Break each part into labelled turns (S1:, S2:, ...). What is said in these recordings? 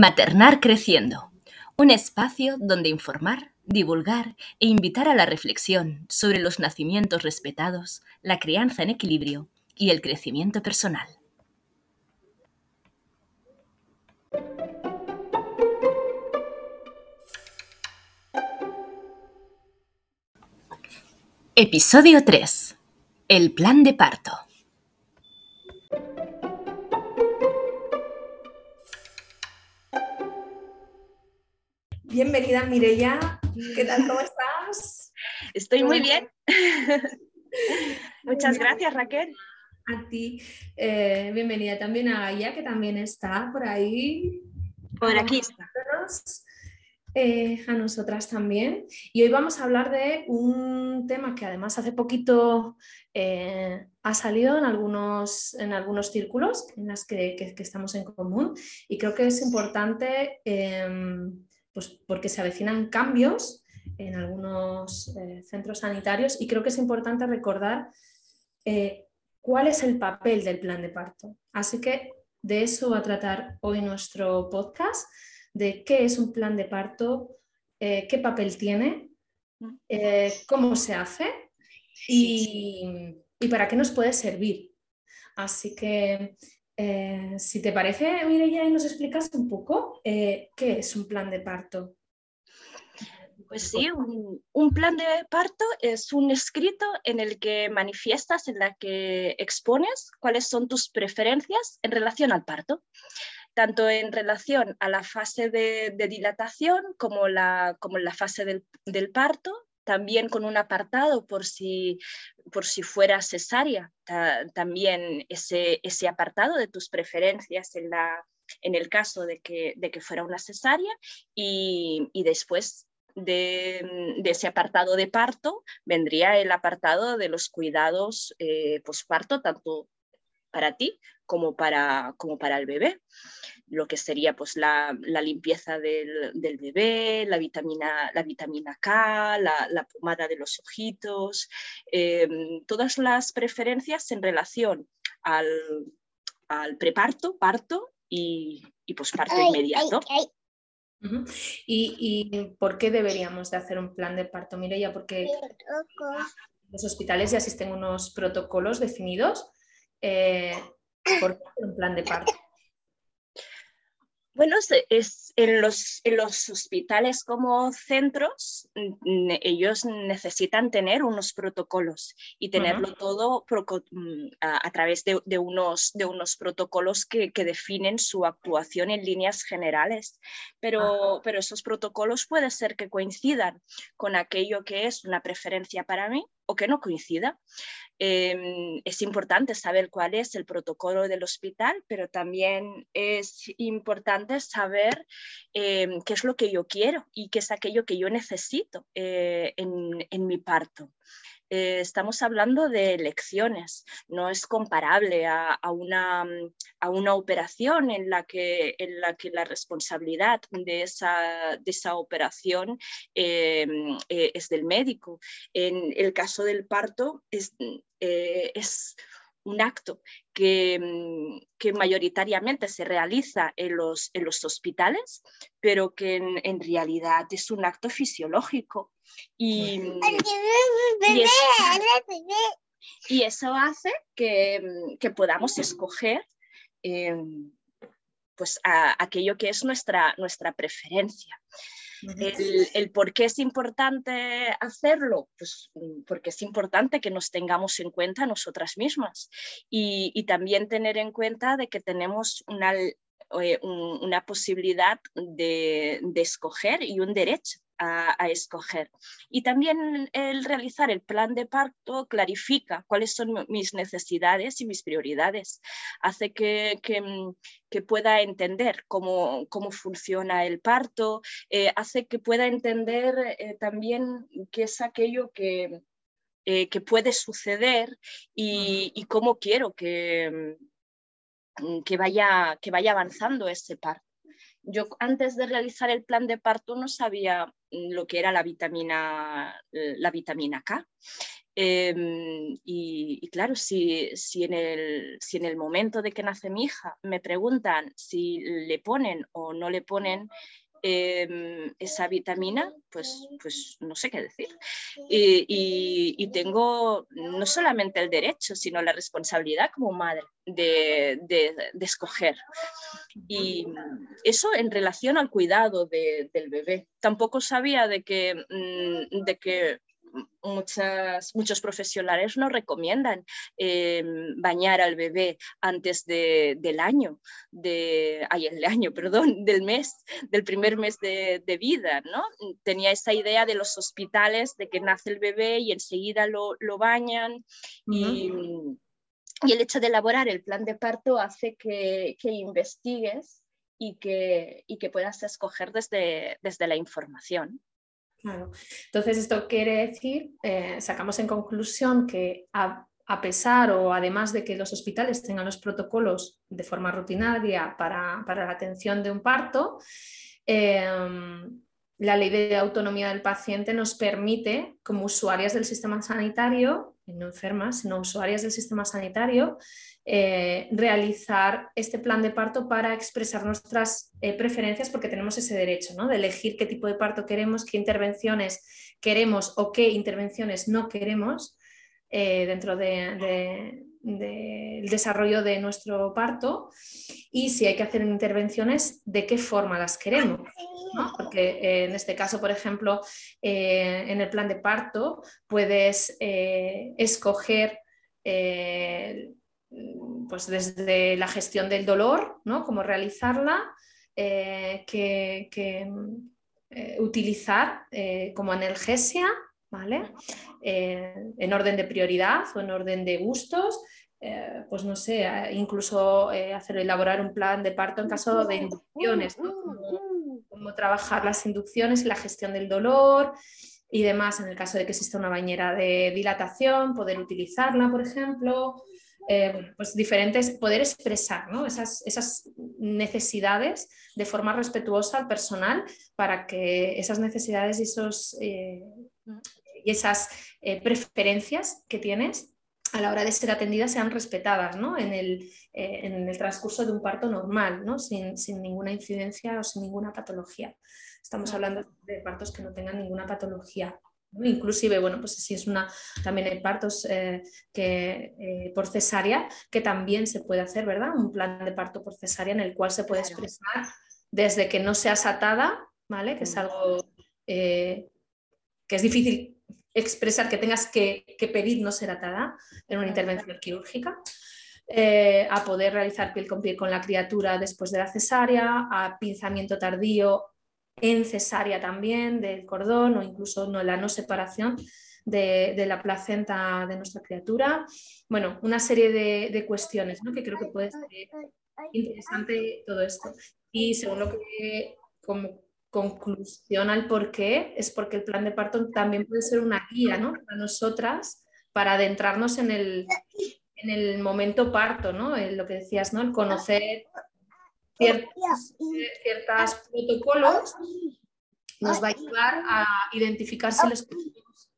S1: Maternar Creciendo, un espacio donde informar, divulgar e invitar a la reflexión sobre los nacimientos respetados, la crianza en equilibrio y el crecimiento personal. Episodio 3. El plan de parto.
S2: Bienvenida Mireya, ¿qué tal? ¿Cómo estás?
S3: Estoy muy bien. Muchas gracias Raquel.
S2: A ti. Eh, bienvenida también a Gaia, que también está por ahí.
S3: Por aquí está.
S2: Eh, a nosotras también. Y hoy vamos a hablar de un tema que además hace poquito eh, ha salido en algunos, en algunos círculos en los que, que, estamos en común y creo que es importante em, pues porque se avecinan cambios en algunos eh, centros sanitarios y creo que es importante recordar eh, cuál es el papel del plan de parto. Así que de eso va a tratar hoy nuestro podcast, de qué es un plan de parto, eh, qué papel tiene, cómo se hace y, y para qué nos puede servir. Así que eh, si te parece, Mireia, y nos explicas un poco eh, qué es un plan de parto.
S3: Pues sí, un, plan de parto es un escrito en el que manifiestas, en la que expones cuáles son tus preferencias en relación al parto, tanto en relación a la fase de, dilatación como la, como la fase del parto, también con un apartado por si, por si fuera cesárea, también ese, ese apartado de tus preferencias en, la, en el caso de que, de que fuera una cesárea y, y después de, ese apartado de parto vendría el apartado de los cuidados eh, posparto, tanto para ti como para, como para el bebé lo que sería pues, la, limpieza del, bebé, la vitamina, la vitamina K, la, pomada de los ojitos, em, todas las preferencias en relación al, preparto, parto y, y posparto inmediato.
S2: ¿Y, por qué deberíamos de hacer un plan de parto, Mireya? Porque los hospitales ya existen unos protocolos definidos. Eh, ¿Por qué un plan de parto?
S3: Bueno, es, en, los, en los hospitales como centros, ellos necesitan tener unos protocolos y tenerlo todo mm, a, través de, unos, de unos protocolos que, definen su actuación en líneas generales. Pero, pero esos protocolos puede ser que coincidan con aquello que es una preferencia para mí o que no coincida. Em, es importante saber cuál es el protocolo del hospital, pero también es importante saber em, qué es lo que yo quiero y qué es aquello que yo necesito eh, en, mi parto. Eh, estamos hablando de elecciones, no es comparable a, una, a, una, operación en la, que, en la que la responsabilidad de esa, de esa operación em, eh, es del médico. En el caso del parto es, eh, es un acto que, mm, que, mayoritariamente se realiza en los, en los hospitales, pero que en, realidad es un acto fisiológico. Y, mm, y, eso, hace que, mm, que podamos escoger eh, pues aquello que es nuestra, nuestra preferencia. El, por qué es importante hacerlo, pues mm, porque es importante que nos tengamos en cuenta nosotras mismas. Y, también tener en cuenta de que tenemos una, eh, una posibilidad de, de escoger y un derecho a, escoger. Y también el realizar el plan de parto clarifica cuáles son mis necesidades y mis prioridades. Hace que, que, mm, pueda entender cómo, cómo, funciona el parto, eh, hace que pueda entender eh, también qué es aquello que, eh, que puede suceder y, y cómo quiero que, mm, que, vaya, que vaya avanzando ese parto. Yo antes de realizar el plan de parto no sabía mm, lo que era la vitamina, la vitamina K. Em, y, claro, si, si, en el, si en el momento de que nace mi hija me preguntan si le ponen o no le ponen Em, esa vitamina, pues, pues no sé qué decir. Y, tengo no solamente el derecho, sino la responsabilidad como madre de, escoger. Y eso en relación al cuidado del bebé. Tampoco sabía de que, mm, de que muchas, muchos profesionales no recomiendan eh, bañar al bebé antes del año, de, ay, el año, perdón, del mes, del primer mes de, vida, ¿no? Tenía esa idea de los hospitales, de que nace el bebé y enseguida lo, bañan y, el hecho de elaborar el plan de parto hace que, investigues y que, y que puedas escoger desde, desde la información.
S2: Claro. Entonces, esto quiere decir, eh, sacamos en conclusión que a, pesar o además de que los hospitales tengan los protocolos de forma rutinaria para, la atención de un parto, em, la ley de autonomía del paciente nos permite, como usuarias del sistema sanitario, no enfermas, sino usuarias del sistema sanitario, eh, realizar este plan de parto para expresar nuestras eh, preferencias porque tenemos ese derecho ¿no? de elegir qué tipo de parto queremos, qué intervenciones queremos o qué intervenciones no queremos eh, dentro del desarrollo de nuestro parto y si hay que hacer intervenciones, de qué forma las queremos. Porque en este caso, por ejemplo, en el plan de parto puedes escoger pues desde la gestión del dolor, ¿no? Cómo realizarla, eh, que, eh, utilizar eh, como analgesia, ¿vale? en orden de prioridad o en orden de gustos, pues no sé, incluso hacer elaborar un plan de parto en caso de inducciones, cómo, trabajar las inducciones y la gestión del dolor y demás, en el caso de que exista una bañera de dilatación, poder utilizarla, por ejemplo, eh, pues diferentes, poder expresar esas, necesidades de forma respetuosa al personal para que esas necesidades y, esos, eh, y esas eh, preferencias que tienes a la hora de ser atendidas sean respetadas en, el, en, el, transcurso de un parto normal, sin, sin, ninguna incidencia o sin ninguna patología. Estamos hablando de partos que no tengan ninguna patología Inclusive, bueno, pues si es una, también hay partos eh, que, eh, por cesárea, que también se puede hacer, ¿verdad? Un plan de parto por cesárea en el cual se puede expresar desde que no seas atada, ¿vale? Que es mm. algo eh, que es difícil expresar, que tengas que, pedir no ser atada en una intervención quirúrgica. a poder realizar piel con piel con la criatura después de la cesárea, a pinzamiento tardío en cesárea también del cordón o incluso no, la no separación de, la placenta de nuestra criatura. Bueno, una serie de, cuestiones ¿no? que creo que puede ser interesante todo esto. Y según lo que como conclusión al por qué, es porque el plan de parto también puede ser una guía ¿no? para nosotras para adentrarnos en el, en el momento parto, ¿no? En lo que decías, ¿no? El conocer ciertos, protocolos nos va a ayudar a identificar si los podemos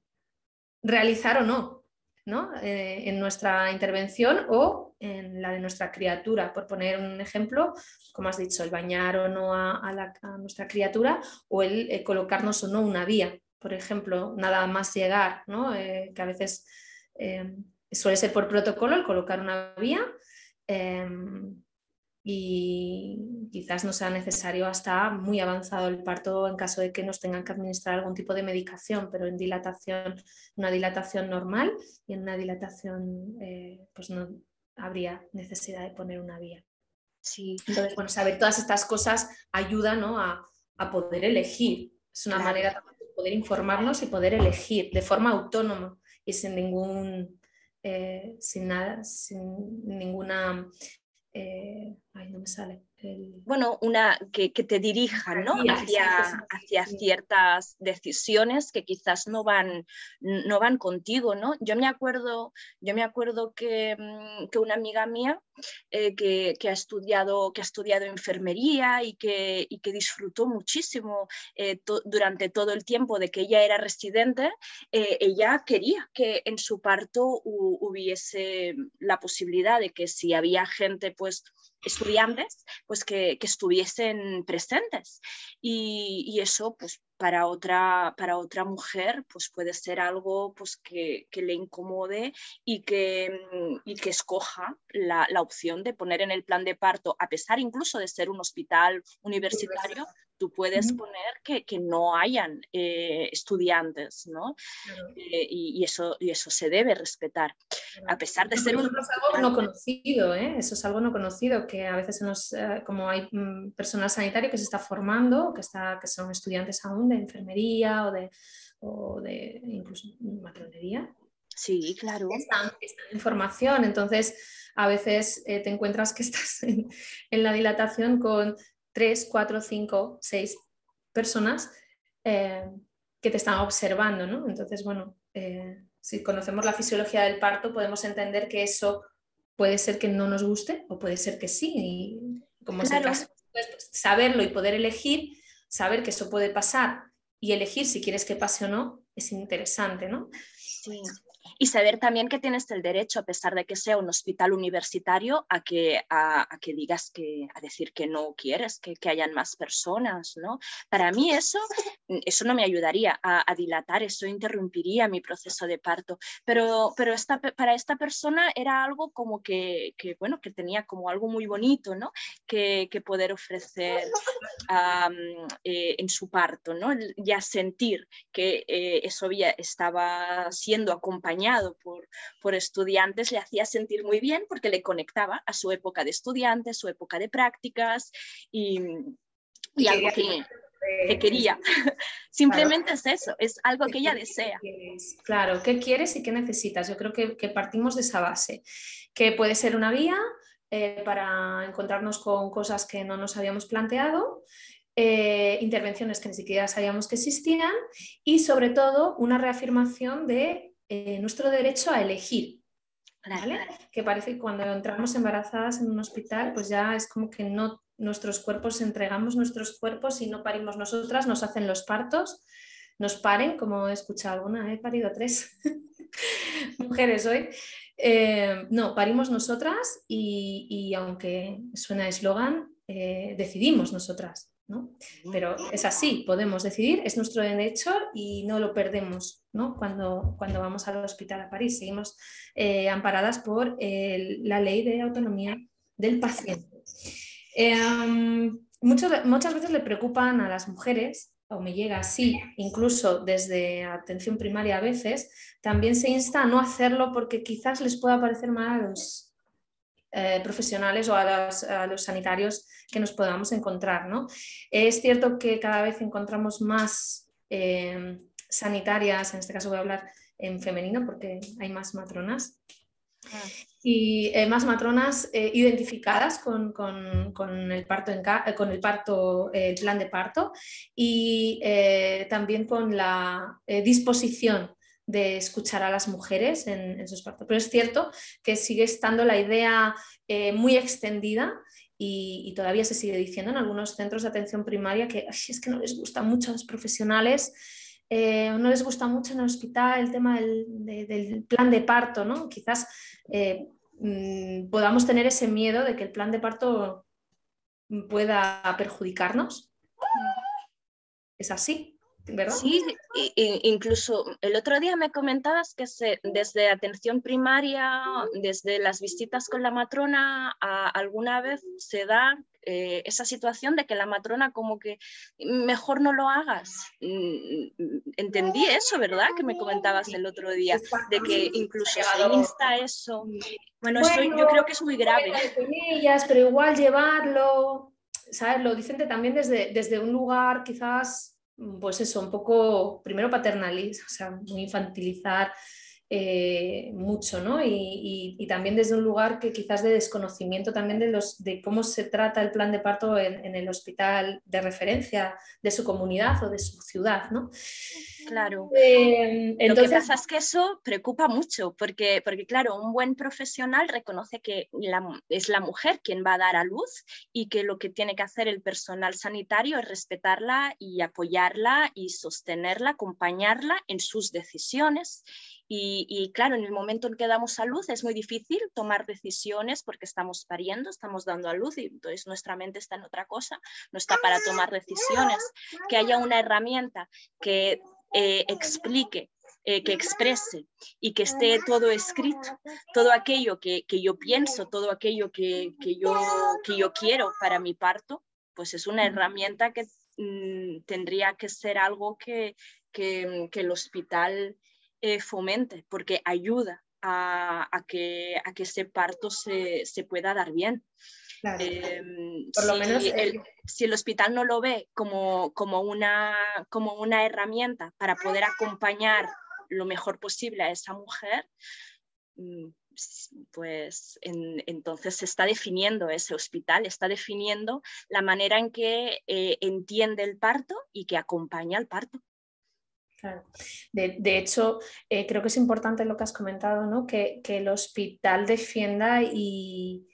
S2: realizar o no, ¿no? Eh, en nuestra intervención o en la de nuestra criatura. Por poner un ejemplo, como has dicho, el bañar o no a, nuestra criatura o el eh, colocarnos o no una vía. Por ejemplo, nada más llegar, ¿no? Eh, que a veces suele ser por protocolo el colocar una vía y quizás no sea necesario hasta muy avanzado el parto en caso de que nos tengan que administrar algún tipo de medicación, pero en dilatación, una dilatación normal y en una dilatación eh, pues no habría necesidad de poner una vía. Sí. Entonces, bueno, saber todas estas cosas ayuda a, poder elegir. Es una manera de poder informarnos y poder elegir de forma autónoma y sin ningún, eh, sin nada, sin ninguna eh, Ay, no me sale.
S3: Bueno, una que, te dirija ¿no? hacia, hacia ciertas decisiones que quizás no van, no van contigo. ¿no? Yo me acuerdo, yo me acuerdo que, mm, que una amiga mía eh, que, que, ha estudiado, que ha estudiado enfermería y que, y que disfrutó muchísimo eh, durante todo el tiempo de que ella era residente, eh, ella quería que en su parto hubiese la posibilidad de que si había gente pues estudiantes, pues que, estuviesen presentes. Y, eso, pues para otra, para otra mujer, pues puede ser algo pues, que, le incomode y que, y que escoja la, opción de poner en el plan de parto, a pesar incluso de ser un hospital universitario, tú puedes poner que, que, no hayan eh, estudiantes, ¿no? Eh, y, eso, y eso se debe respetar, a pesar de ser
S2: un... Eso es algo no conocido, ¿eh? Eso es algo no conocido, que a veces nos, como hay mm, personal sanitario que se está formando, que, está, que son estudiantes aún de enfermería o de, o de incluso matronería.
S3: Sí, claro.
S2: Están, en formación, entonces a veces te encuentras que estás en, en la dilatación con tres, cuatro, cinco, seis personas eh, que te están observando, ¿no? Entonces, bueno, eh, si conocemos la fisiología del parto, podemos entender que eso puede ser que no nos guste o puede ser que sí. Y como es el caso, pues, pues, saberlo y poder elegir, saber que eso puede pasar y elegir si quieres que pase o no, es interesante, ¿no?
S3: Sí y saber también que tienes el derecho, a pesar de que sea un hospital universitario, a que, a, que digas que, a decir que no quieres, que, que, hayan más personas, ¿no? Para mí eso, eso no me ayudaría a, dilatar, eso interrumpiría mi proceso de parto, pero, pero esta, para esta persona era algo como que, que, bueno, que tenía como algo muy bonito, ¿no? Que, que poder ofrecer eh, en su parto, ¿no? Ya sentir que eh, eso ya estaba siendo acompañado por, por estudiantes le hacía sentir muy bien porque le conectaba a su época de estudiante, su época de prácticas y, algo que, quería. Simplemente es eso, es algo que ella desea.
S2: Claro, ¿qué quieres y qué necesitas? Yo creo que, partimos de esa base, que puede ser una vía eh, para encontrarnos con cosas que no nos habíamos planteado. Eh, intervenciones que ni siquiera sabíamos que existían y sobre todo una reafirmación de eh, nuestro derecho a elegir. Que parece que cuando entramos embarazadas en un hospital, pues ya es como que no nuestros cuerpos entregamos nuestros cuerpos y no parimos nosotras, nos hacen los partos, nos paren, como he escuchado alguna, he parido tres mujeres hoy. Eh, no, parimos nosotras y, aunque suena eslogan, eh, decidimos nosotras. Pero es así, podemos decidir, es nuestro derecho y no lo perdemos cuando, cuando vamos al hospital a París. Seguimos eh, amparadas por la ley de autonomía del paciente. Em, muchas veces le preocupan a las mujeres, o me llega así, incluso desde atención primaria a veces, también se insta a no hacerlo porque quizás les pueda parecer mal a los eh, profesionales o a, los sanitarios que nos podamos encontrar. ¿no? Es cierto que cada vez encontramos más eh, sanitarias, en este caso voy a hablar en femenino porque hay más matronas. Ah. Y eh, más matronas identificadas con, el parto, con el parto, el plan de parto y también con la disposición de escuchar a las mujeres en, sus partos. Pero es cierto que sigue estando la idea eh, muy extendida y, todavía se sigue diciendo en algunos centros de atención primaria que es que no les gusta mucho a los profesionales, eh, no les gusta mucho en el hospital el tema del, plan de parto, ¿no? Quizás eh, mm, podamos tener ese miedo de que el plan de parto pueda perjudicarnos. Es así.
S3: Sí, incluso el otro día me comentabas que se, desde atención primaria, desde las visitas con la matrona, alguna vez se da eh, esa situación de que la matrona como que mejor no lo hagas. Mm, entendí eso, ¿verdad? Que me comentabas el otro día, de que incluso se insta eso. Bueno, yo creo que es muy grave.
S2: ellas, pero igual llevarlo, ¿sabes? Lo dicen también desde, desde un lugar quizás pues eso, un poco, primero paternalizar, o sea, muy infantilizar eh, mucho, ¿no? Y, también desde un lugar que quizás de desconocimiento también de, los, de cómo se trata el plan de parto en, el hospital de referencia de su comunidad o de su ciudad, ¿no?
S3: Claro. Eh, Lo que pasa es que eso preocupa mucho, porque, porque claro, un buen profesional reconoce que es la mujer quien va a dar a luz y que lo que tiene que hacer el personal sanitario es respetarla y apoyarla y sostenerla, acompañarla en sus decisiones y, claro, en el momento en que damos a luz es muy difícil tomar decisiones porque estamos pariendo, estamos dando a luz y entonces nuestra mente está en otra cosa, no está para tomar decisiones. Que haya una herramienta que eh, explique eh, que exprese y que esté todo escrito, todo aquello que, yo pienso, todo aquello que, yo, que yo quiero para mi parto, pues es una herramienta que mm, tendría que ser algo que, que el hospital eh, fomente, porque ayuda a, que, a que ese parto se, pueda dar bien. Em, Por lo si, menos el, si el hospital no lo ve como, como, una, como una herramienta para poder acompañar lo mejor posible a esa mujer, mm, pues entonces se está definiendo ese hospital, está definiendo la manera en que eh, entiende el parto y que acompaña al parto.
S2: De, hecho, eh, creo que es importante lo que has comentado, ¿no? que, el hospital defienda y,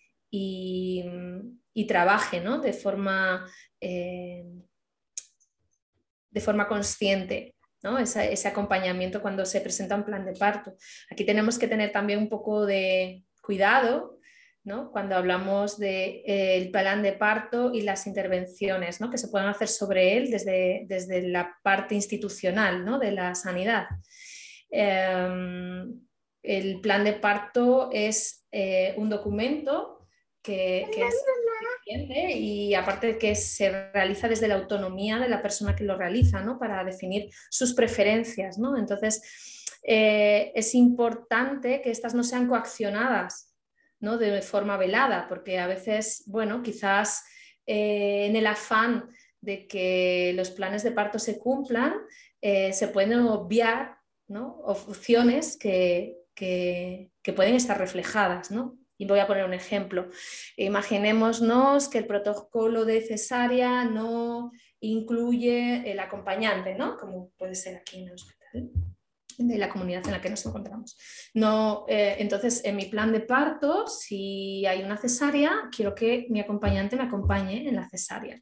S2: trabaje ¿no? de, forma, eh, de forma consciente. ¿no? ese acompañamiento cuando se presenta un plan de parto. Aquí tenemos que tener también un poco de cuidado cuando hablamos del eh, plan de parto y las intervenciones que se pueden hacer sobre él desde, desde la parte institucional de la sanidad. Em, el plan de parto es eh, un documento que, es y aparte que se realiza desde la autonomía de la persona que lo realiza, para definir sus preferencias. Entonces, eh, es importante que estas no sean coaccionadas ¿no? de forma velada, porque a veces, bueno, quizás eh, en el afán de que los planes de parto se cumplan, eh, se pueden obviar opciones que, pueden estar reflejadas. Y voy a poner un ejemplo. Imaginémonos que el protocolo de cesárea no incluye el acompañante, ¿no? como puede ser aquí en el hospital de la comunidad en la que nos encontramos. No, eh, entonces, en mi plan de parto, si hay una cesárea, quiero que mi acompañante me acompañe en la cesárea.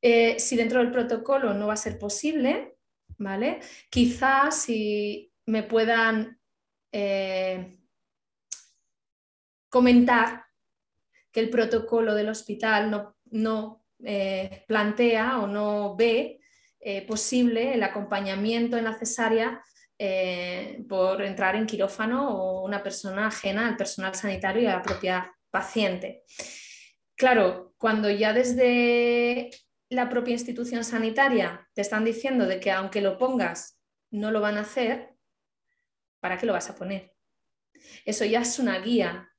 S2: Eh, si dentro del protocolo no va a ser posible, ¿vale? Quizás si me puedan eh, comentar que el protocolo del hospital no, no plantea o no ve posible el acompañamiento en la cesárea eh, por entrar en quirófano o una persona ajena al personal sanitario y a la propia paciente. Claro, cuando ya desde la propia institución sanitaria te están diciendo de que aunque lo pongas no lo van a hacer, ¿para qué lo vas a poner? Eso ya es una guía.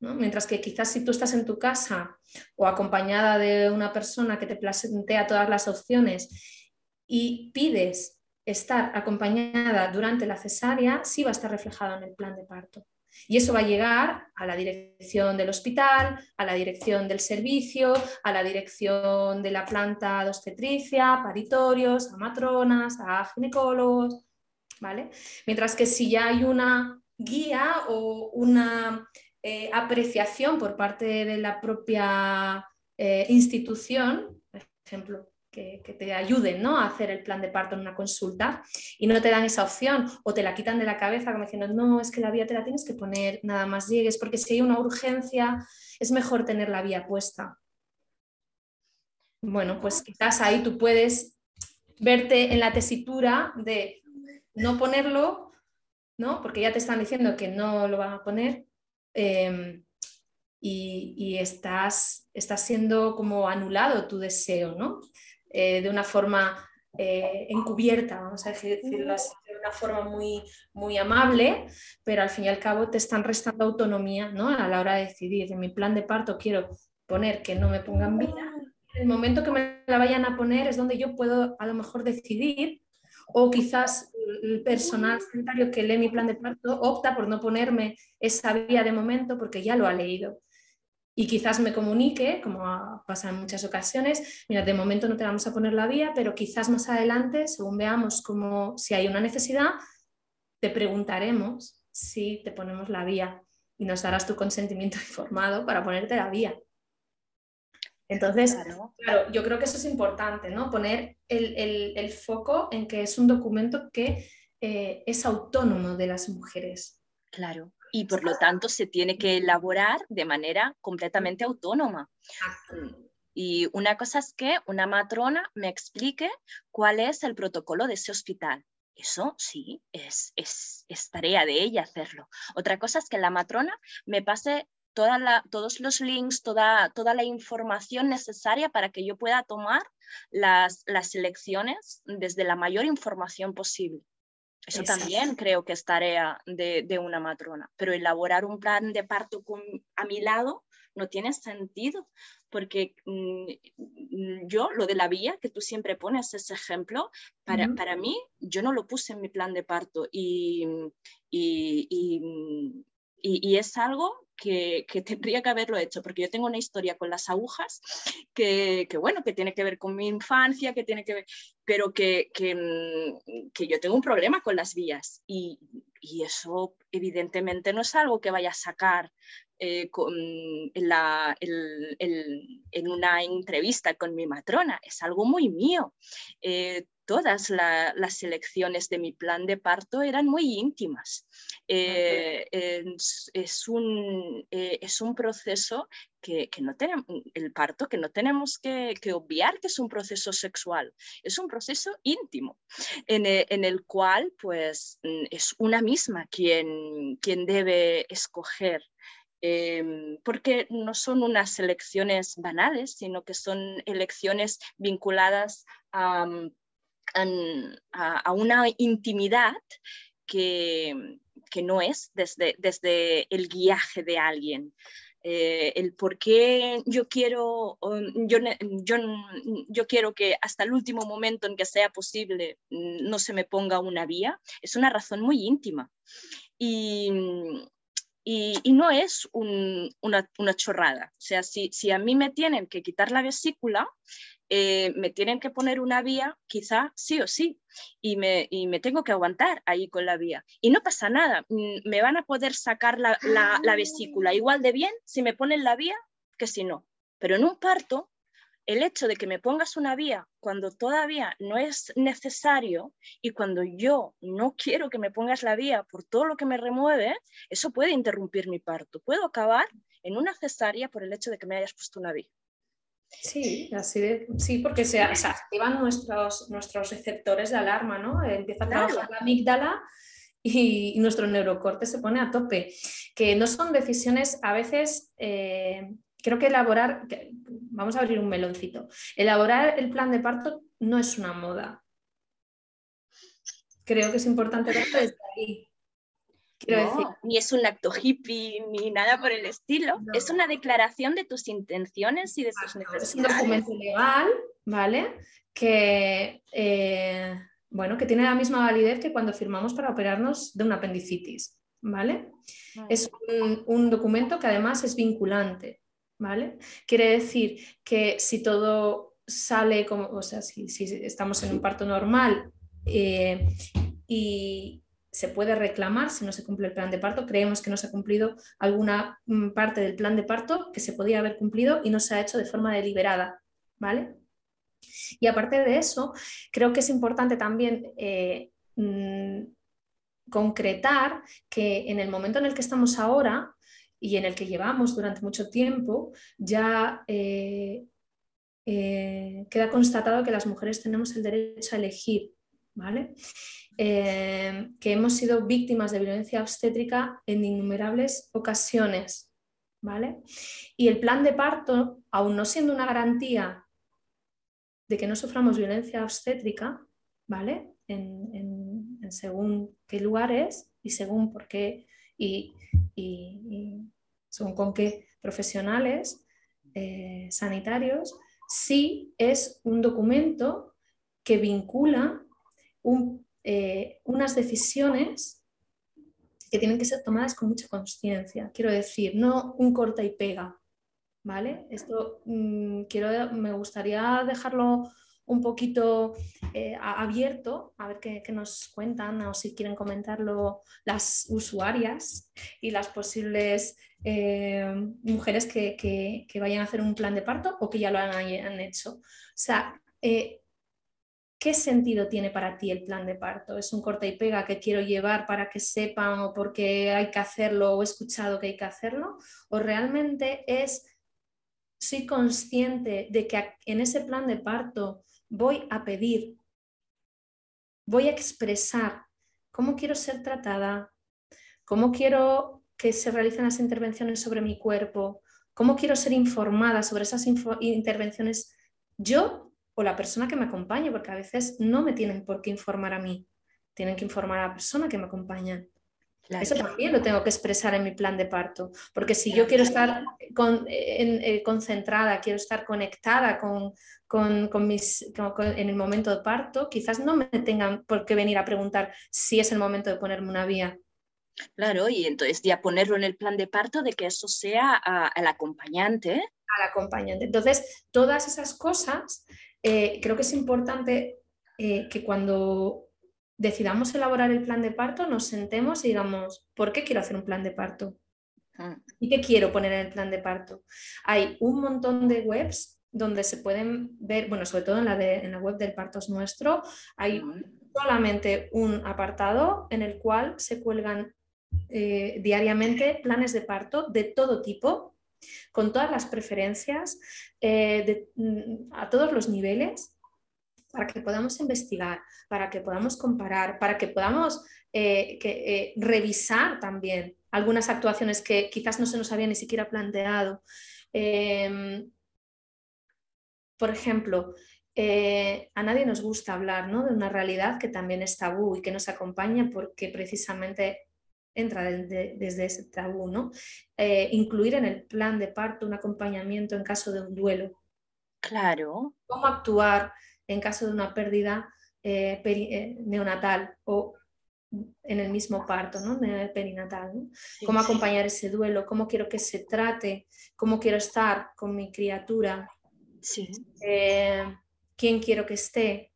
S2: Mientras que quizás si tú estás en tu casa o acompañada de una persona que te plantea todas las opciones y pides estar acompañada durante la cesárea sí va a estar reflejado en el plan de parto. Y eso va a llegar a la dirección del hospital, a la dirección del servicio, a la dirección de la planta de obstetricia, paritorios, a matronas, a ginecólogos, ¿vale? Mientras que si ya hay una guía o una eh, apreciación por parte de la propia eh, institución, por ejemplo, que, te ayuden ¿no? a hacer el plan de parto en una consulta y no te dan esa opción o te la quitan de la cabeza como diciendo, no, es que la vía te la tienes que poner nada más llegues, porque si hay una urgencia es mejor tener la vía puesta. Bueno, pues quizás ahí tú puedes verte en la tesitura de no ponerlo, ¿no? porque ya te están diciendo que no lo van a poner. Em, y, estás, estás siendo como anulado tu deseo, ¿no? Eh, de una forma eh, encubierta, vamos a decirlo así, de una forma muy, muy amable, pero al fin y al cabo te están restando autonomía ¿no? a la hora de decidir. En mi plan de parto quiero poner que no me pongan vida. En el momento que me la vayan a poner es donde yo puedo a lo mejor decidir o quizás el personal sanitario que lee mi plan de parto opta por no ponerme esa vía de momento porque ya lo ha leído. Y quizás me comunique, como pasa en muchas ocasiones, mira, de momento no te vamos a poner la vía, pero quizás más adelante, según veamos como si hay una necesidad, te preguntaremos si te ponemos la vía y nos darás tu consentimiento informado para ponerte la vía. Entonces, claro. yo creo que eso es importante, ¿no? Poner el, foco en que es un documento que eh, es autónomo de las mujeres.
S3: Claro, y por lo tanto se tiene que elaborar de manera completamente autónoma. Y una cosa es que una matrona me explique cuál es el protocolo de ese hospital. Eso sí, es, es, es, tarea de ella hacerlo. Otra cosa es que la matrona me pase todos los links, toda, toda la información necesaria para que yo pueda tomar las, las elecciones desde la mayor información posible. Eso también creo que es tarea de, de, una matrona, pero elaborar un plan de parto a mi lado no tiene sentido, porque mm, yo, lo de la vía, que tú siempre pones ese ejemplo, para, para mí, yo no lo puse en mi plan de parto y, y, y, y es algo que, tendría que haberlo hecho, porque yo tengo una historia con las agujas que, bueno, que tiene que ver con mi infancia, que tiene que ver, pero que, que, mm, yo tengo un problema con las vías y, y eso evidentemente no es algo que vaya a sacar eh, la, en, una entrevista con mi matrona, es algo muy mío. Eh, todas las selecciones de mi plan de parto eran muy íntimas. Eh, es, un, es, un, proceso que, no tenemos, el parto que no tenemos que, obviar que es un proceso sexual, es un proceso íntimo en en el cual pues mm, es una misma quien, quien debe escoger Em, porque no son unas elecciones banales, sino que son elecciones vinculadas a, una intimidad que, que, no es desde, desde el guiaje de alguien. Eh, el por qué yo quiero, yo, yo, yo, quiero que hasta el último momento en que sea posible mm, no se me ponga una vía, es una razón muy íntima. Y, y, no es una, chorrada. O sea, si, si, a mí me tienen que quitar la vesícula, eh, me tienen que poner una vía, quizá sí o sí, y me, y me, tengo que aguantar ahí con la vía. Y no pasa nada, mm, me van a poder sacar la, la, la vesícula igual de bien si me ponen la vía que si no. Pero en un parto el hecho de que me pongas una vía cuando todavía no es necesario y cuando yo no quiero que me pongas la vía por todo lo que me remueve, eso puede interrumpir mi parto. Puedo acabar en una cesárea por el hecho de que me hayas puesto una vía.
S2: Sí, así de, sí, porque se, activan nuestros, nuestros receptores de alarma, ¿no? Empieza a trabajar la amígdala y, nuestro neurocorte se pone a tope. Que no son decisiones a veces eh, creo que elaborar, vamos a abrir un meloncito, elaborar el plan de parto no es una moda. Creo que es importante verlo desde ahí.
S3: Ni es un acto hippie, ni nada por el estilo. Es una declaración de tus intenciones y de tus necesidades.
S2: Es un documento legal, ¿vale? Que, eh, bueno, que tiene la misma validez que cuando firmamos para operarnos de una apendicitis, ¿vale? Es un documento que además es vinculante. Quiere decir que si todo sale como, o sea, si, estamos en un parto normal eh, y se puede reclamar si no se cumple el plan de parto, creemos que no se ha cumplido alguna mm, parte del plan de parto que se podía haber cumplido y no se ha hecho de forma deliberada, ¿vale? Y aparte de eso, creo que es importante también eh, mm, concretar que en el momento en el que estamos ahora, y en el que llevamos durante mucho tiempo, ya eh, eh, queda constatado que las mujeres tenemos el derecho a elegir, ¿vale? Eh, que hemos sido víctimas de violencia obstétrica en innumerables ocasiones, ¿vale? Y el plan de parto, aún no siendo una garantía de que no suframos violencia obstétrica, ¿vale? En, según qué lugares y según por qué y, son con qué profesionales eh, sanitarios, sí es un documento que vincula eh, unas decisiones que tienen que ser tomadas con mucha conciencia. Quiero decir, no un corta y pega, ¿vale? Esto mm, quiero, me gustaría dejarlo un poquito eh, abierto, a ver qué, nos cuentan o si quieren comentarlo las usuarias y las posibles eh, mujeres que, vayan a hacer un plan de parto o que ya lo han, hecho. O sea, ¿qué sentido tiene para ti el plan de parto? ¿Es un corta y pega que quiero llevar para que sepan o porque hay que hacerlo o he escuchado que hay que hacerlo? ¿O realmente es, soy consciente de que en ese plan de parto voy a pedir, voy a expresar cómo quiero ser tratada, cómo quiero que se realicen las intervenciones sobre mi cuerpo, cómo quiero ser informada sobre esas intervenciones yo o la persona que me acompañe, porque a veces no me tienen por qué informar a mí, tienen que informar a la persona que me acompaña. Eso también lo tengo que expresar en mi plan de parto, porque si yo quiero estar eh, concentrada, quiero estar conectada con, mis, en el momento de parto, quizás no me tengan por qué venir a preguntar si es el momento de ponerme una vía.
S3: Claro, y entonces ya ponerlo en el plan de parto de que eso sea al acompañante.
S2: Al acompañante. Entonces, todas esas cosas, eh, creo que es importante eh, que cuando decidamos elaborar el plan de parto, nos sentemos y digamos, ¿por qué quiero hacer un plan de parto? Ah. ¿Y qué quiero poner en el plan de parto? Hay un montón de webs donde se pueden ver, bueno, sobre todo en la, de, en la web del Partos Nuestro, hay solamente un apartado en el cual se cuelgan eh, diariamente planes de parto de todo tipo, con todas las preferencias, eh, mm, a todos los niveles para que podamos investigar, para que podamos comparar, para que podamos eh, eh, revisar también algunas actuaciones que quizás no se nos había ni siquiera planteado. Em, por ejemplo, a nadie nos gusta hablar de una realidad que también es tabú y que nos acompaña porque precisamente entra desde, ese tabú, ¿no? incluir en el plan de parto un acompañamiento en caso de un duelo.
S3: Claro.
S2: Cómo actuar en caso de una pérdida eh, eh, neonatal o en el mismo parto, ¿no? perinatal. cómo acompañar ese duelo, cómo quiero que se trate, cómo quiero estar con mi criatura, eh, quién quiero que esté.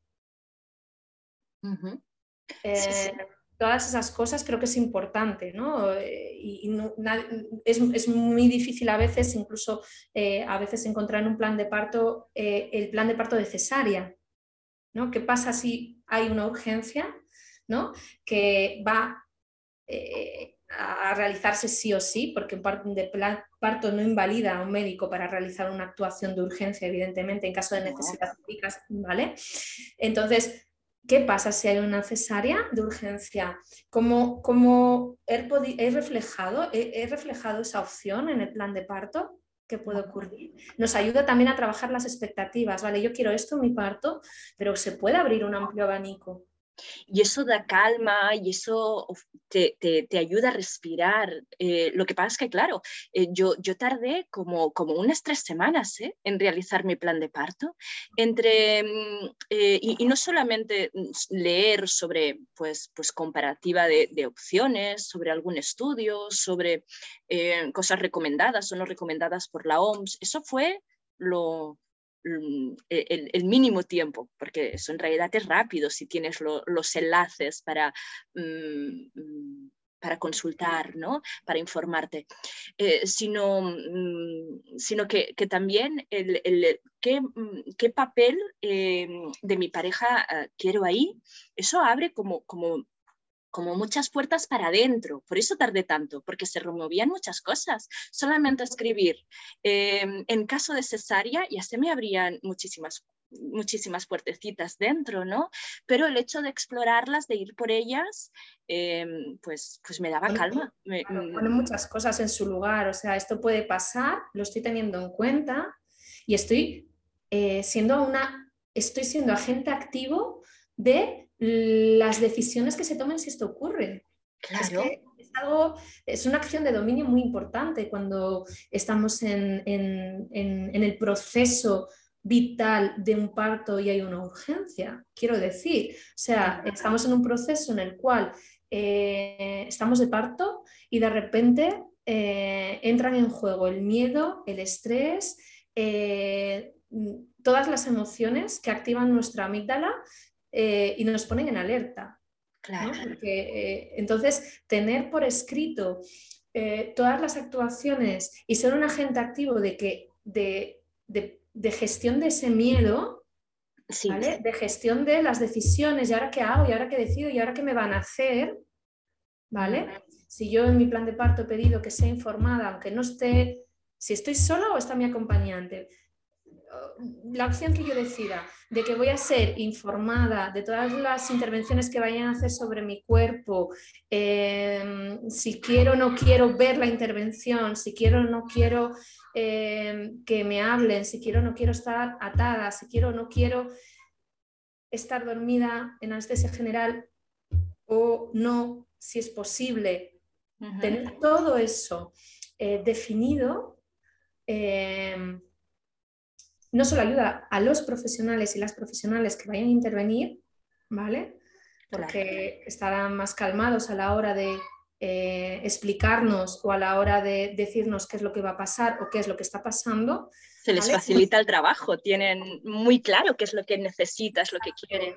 S2: Todas esas cosas creo que es importante, ¿no? Y, es, muy difícil a veces, incluso a veces encontrar en un plan de parto el plan de parto de cesárea, ¿Qué pasa si hay una urgencia ¿no? que va eh, a realizarse sí o sí, porque un parto no invalida a un médico para realizar una actuación de urgencia, evidentemente, en caso de necesidad médicas, ¿vale? Entonces, ¿qué pasa si hay una cesárea de urgencia? ¿Cómo, cómo he, reflejado, he reflejado esa opción en el plan de parto? que puede ocurrir. Nos ayuda también a trabajar las expectativas, ¿vale? Yo quiero esto en mi parto, pero se puede abrir un amplio abanico.
S3: Y eso da calma y eso te, ayuda a respirar. Eh, lo que pasa es que, claro, eh, yo, yo tardé como, como unas tres semanas ¿eh? en realizar mi plan de parto, entre, mm, y, no solamente mm, leer sobre pues, pues comparativa de, de opciones, sobre algún estudio, sobre cosas recomendadas o no recomendadas por la OMS, eso fue lo, Mm, e, el, mínimo tiempo, porque eso en realidad es rápido si tienes los enlaces para, mm, mm, para consultar, ¿no? para informarte, eh, sino, sino que, también el, el qué, qué, papel eh, de mi pareja ah, quiero ahí, eso abre como, como como muchas puertas para adentro. Por eso tardé tanto, porque se removían muchas cosas. Solamente escribir em, en caso de cesárea ya se me abrían muchísimas muchísimas puertecitas dentro, ¿no? Pero el hecho de explorarlas, de ir por ellas, em, pues, pues me daba calma. Me,
S2: pone muchas cosas en su lugar, o sea, esto puede pasar, lo estoy teniendo en cuenta y estoy eh, siendo una, estoy siendo agente activo de las decisiones que se tomen si esto ocurre.
S3: Claro.
S2: Es, algo, es una acción de dominio muy importante cuando estamos en, el proceso vital de un parto y hay una urgencia. Quiero decir, o sea, estamos en un proceso en el cual eh, estamos de parto y de repente eh, entran en juego el miedo, el estrés, eh, todas las emociones que activan nuestra amígdala y nos ponen en alerta. entonces, tener por escrito todas las actuaciones y ser un agente activo de, que, de, de gestión de ese miedo, de gestión de las decisiones, y ahora qué hago, y ahora qué decido, y ahora qué me van a hacer, ¿vale? Si yo en mi plan de parto he pedido que sea informada, aunque no esté, si estoy sola o está mi acompañante, la opción que yo decida de que voy a ser informada de todas las intervenciones que vayan a hacer sobre mi cuerpo, em, si quiero o no quiero ver la intervención, si quiero o no quiero em, que me hablen, si quiero o no quiero estar atada, si quiero o no quiero estar dormida en anestesia general o no, si es posible. Tener todo eso eh, definido em, no solo ayuda a los profesionales y las profesionales que vayan a intervenir, ¿vale? Porque estarán más calmados a la hora de eh, explicarnos o a la hora de decirnos qué es lo que va a pasar o qué es lo que está pasando.
S3: Se les facilita el trabajo, tienen muy claro qué es lo que necesitas, lo que quieren.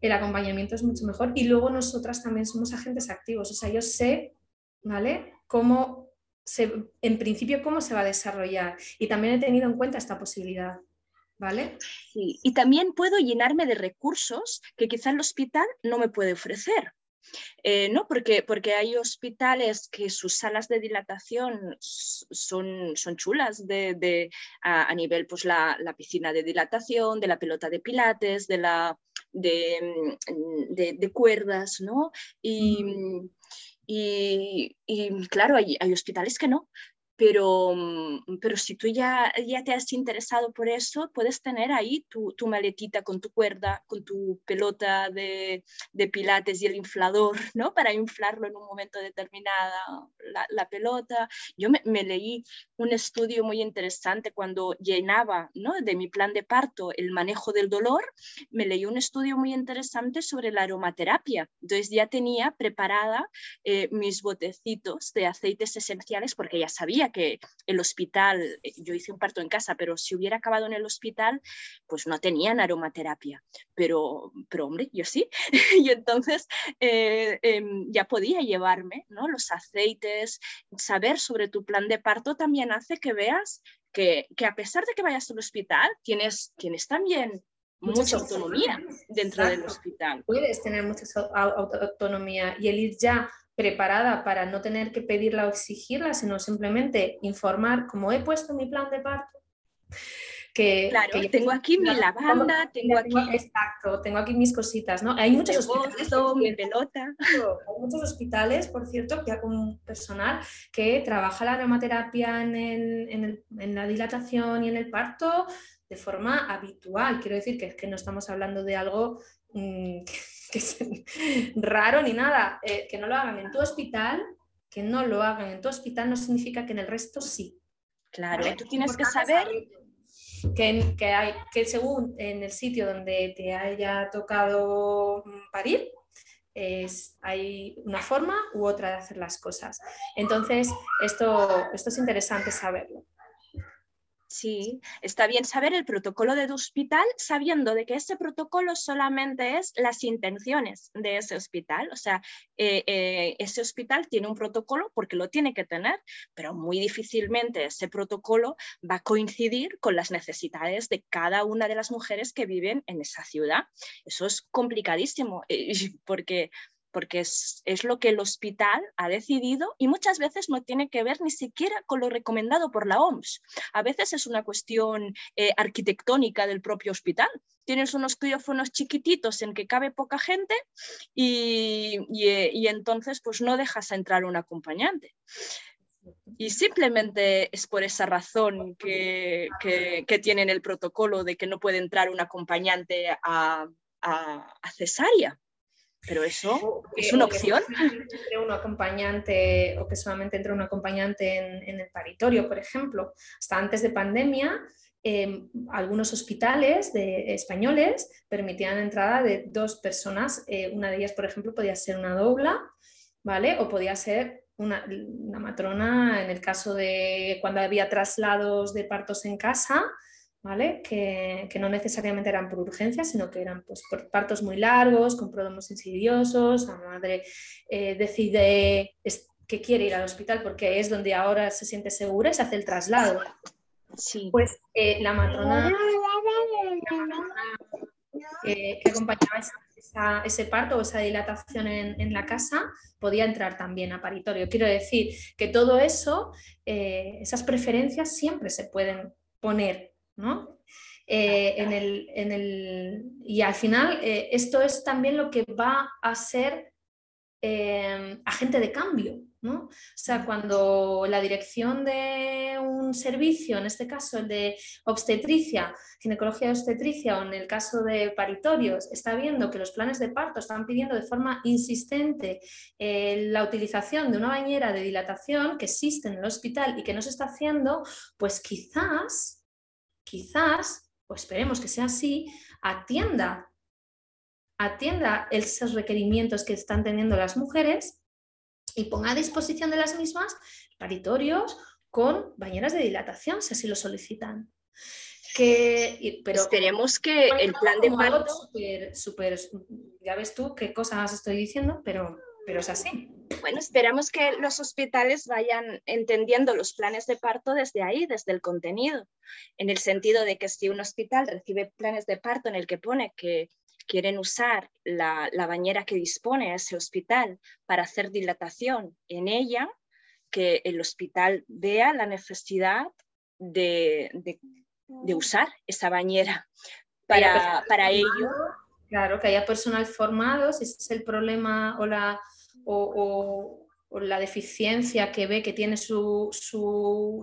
S2: El acompañamiento es mucho mejor y luego nosotras también somos agentes activos, o sea, yo sé, ¿vale? Cómo en principio, cómo se va a desarrollar y también he tenido en cuenta esta posibilidad. ¿Vale?
S3: Sí, y también puedo llenarme de recursos que quizá el hospital no me puede ofrecer. Eh, no, porque, porque hay hospitales que sus salas de dilatación son, son chulas de, a, nivel, pues la, piscina de dilatación, de la pelota de pilates, de, la, de, de, cuerdas, ¿no? Y, y, y, claro, hay, hay hospitales que no, pero, mm, pero si tú ya, ya te has interesado por eso, puedes tener ahí tu, tu maletita con tu cuerda, con tu pelota de, de, pilates y el inflador, ¿no? Para inflarlo en un momento determinado, la, la pelota. Yo me, leí un estudio muy interesante cuando llenaba, ¿no? De mi plan de parto el manejo del dolor, me leí un estudio muy interesante sobre la aromaterapia. Entonces ya tenía preparada eh, mis botecitos de aceites esenciales porque ya sabía que el hospital, eh, yo hice un parto en casa, pero si hubiera acabado en el hospital, pues no tenían aromaterapia. Pero, pero hombre, yo sí. y entonces eh, em, ya podía llevarme ¿no? los aceites. Saber sobre tu plan de parto también hace que veas que, que a pesar de que vayas al hospital, tienes, tienes también mucha autonomía dentro del hospital.
S2: Puedes tener mucha autonomía y el ir ya preparada para no tener que pedirla o exigirla, sino simplemente informar, como he puesto mi plan de parto,
S3: que, claro, tengo aquí mi lavanda, tengo aquí...
S2: Exacto, tengo aquí mis cositas, ¿no? Hay muchos hospitales...
S3: mi pelota.
S2: Hay muchos hospitales, por cierto, que hay un personal que trabaja la aromaterapia en, en, en, la dilatación y en el parto de forma habitual. Quiero decir que es que no estamos hablando de algo... Mm, que es raro ni nada, eh, que no lo hagan en tu hospital, que no lo hagan en tu hospital no significa que en el resto sí.
S3: Claro, tú tienes que saber
S2: que, que, hay, que según en el sitio donde te haya tocado parir, es, hay una forma u otra de hacer las cosas. Entonces, esto, esto es interesante saberlo.
S3: Sí, está bien saber el protocolo de hospital sabiendo de que ese protocolo solamente es las intenciones de ese hospital. O sea, eh, eh, ese hospital tiene un protocolo porque lo tiene que tener, pero muy difícilmente ese protocolo va a coincidir con las necesidades de cada una de las mujeres que viven en esa ciudad. Eso es complicadísimo eh, porque porque es, lo que el hospital ha decidido y muchas veces no tiene que ver ni siquiera con lo recomendado por la OMS. A veces es una cuestión eh, arquitectónica del propio hospital. Tienes unos quirófanos chiquititos en que cabe poca gente y, entonces pues no dejas entrar un acompañante. Y simplemente es por esa razón que, tienen el protocolo de que no puede entrar un acompañante a cesárea. Pero eso es una opción.
S2: Entre un acompañante o que solamente entre un acompañante en, el paritorio, por ejemplo. Hasta antes de pandemia, em, algunos hospitales de, españoles permitían la entrada de dos personas. Eh, una de ellas, por ejemplo, podía ser una dobla, ¿vale? O podía ser una, matrona en el caso de cuando había traslados de partos en casa, ¿vale? Que, no necesariamente eran por urgencia, sino que eran pues, por partos muy largos, con problemas insidiosos, la madre eh, decide que quiere ir al hospital porque es donde ahora se siente segura y se hace el traslado. Sí. Pues eh, la matrona, que acompañaba ese parto o esa dilatación en, la casa podía entrar también a paritorio. Quiero decir que todo eso, eh, esas preferencias siempre se pueden poner, ¿no? Eh, en, el, y al final esto es también lo que va a ser agente de cambio, o sea, cuando la dirección de un servicio, en este caso el de obstetricia, ginecología obstetricia o en el caso de paritorios, está viendo que los planes de parto están pidiendo de forma insistente eh, la utilización de una bañera de dilatación que existe en el hospital y que no se está haciendo, pues quizás, quizás, o esperemos que sea así, atienda, atienda esos requerimientos que están teniendo las mujeres y ponga a disposición de las mismas paritorios con bañeras de dilatación, si así lo solicitan.
S3: Que, pero, Esperemos que el plan de parto...
S2: Super, ya ves tú qué cosas estoy diciendo, pero, pero es así.
S3: Bueno, esperamos que los hospitales vayan entendiendo los planes de parto desde ahí, desde el contenido, en el sentido de que si un hospital recibe planes de parto en el que pone que quieren usar la, bañera que dispone ese hospital para hacer dilatación en ella, que el hospital vea la necesidad de, usar esa bañera para, para ello.
S2: Claro, que haya personal formado, si ese es el problema o la, o, o la deficiencia que ve que tiene su,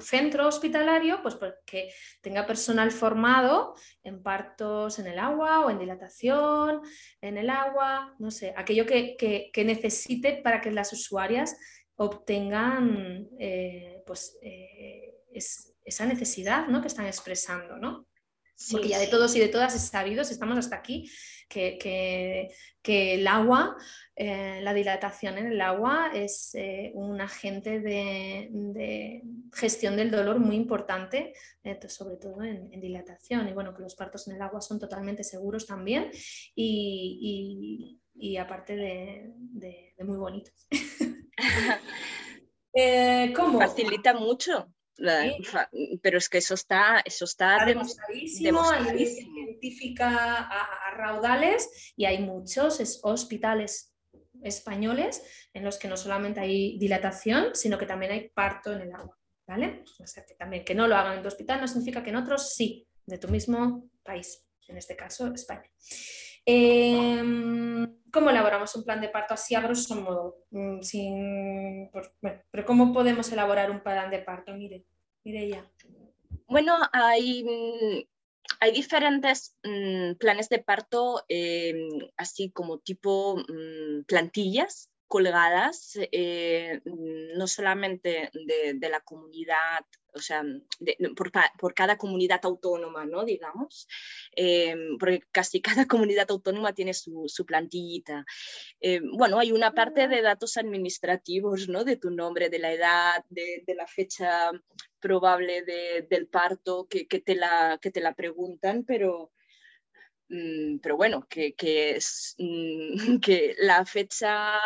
S2: centro hospitalario, pues porque tenga personal formado en partos en el agua o en dilatación en el agua, no sé, aquello que, necesite para que las usuarias obtengan eh, pues, eh, esa necesidad ¿no? que están expresando, ¿no? Porque ya de todos y de todas es sabido, si estamos hasta aquí, que, el agua, eh, la dilatación en el agua es eh, un agente de, gestión del dolor muy importante, eh, sobre todo en, dilatación. Y bueno, que los partos en el agua son totalmente seguros también y, aparte de, muy bonitos.
S3: ¿Cómo? Facilita mucho pero es que eso está, eso está,
S2: demostradísimo, científica a, raudales y hay muchos hospitales españoles en los que no solamente hay dilatación, sino que también hay parto en el agua, ¿vale? O sea, que también que no lo hagan en tu hospital no significa que en otros sí, de tu mismo país, en este caso España. Em, ¿Cómo elaboramos un plan de parto así a grosso modo? Mm, sin, pero ¿cómo podemos elaborar un plan de parto? Mire, mire ya.
S3: Bueno, hay, mm, hay diferentes mm, planes de parto, em, así como tipo plantillas colgadas, eh, no solamente de, la comunidad o sea, por, cada comunidad autónoma, ¿no? Digamos, em, porque casi cada comunidad autónoma tiene su, plantillita. Em, bueno, hay una parte de datos administrativos, ¿no? De tu nombre, de la edad, de, la fecha probable del parto que, te la, que te la preguntan, pero pero bueno, que, que, es, mm, que la fecha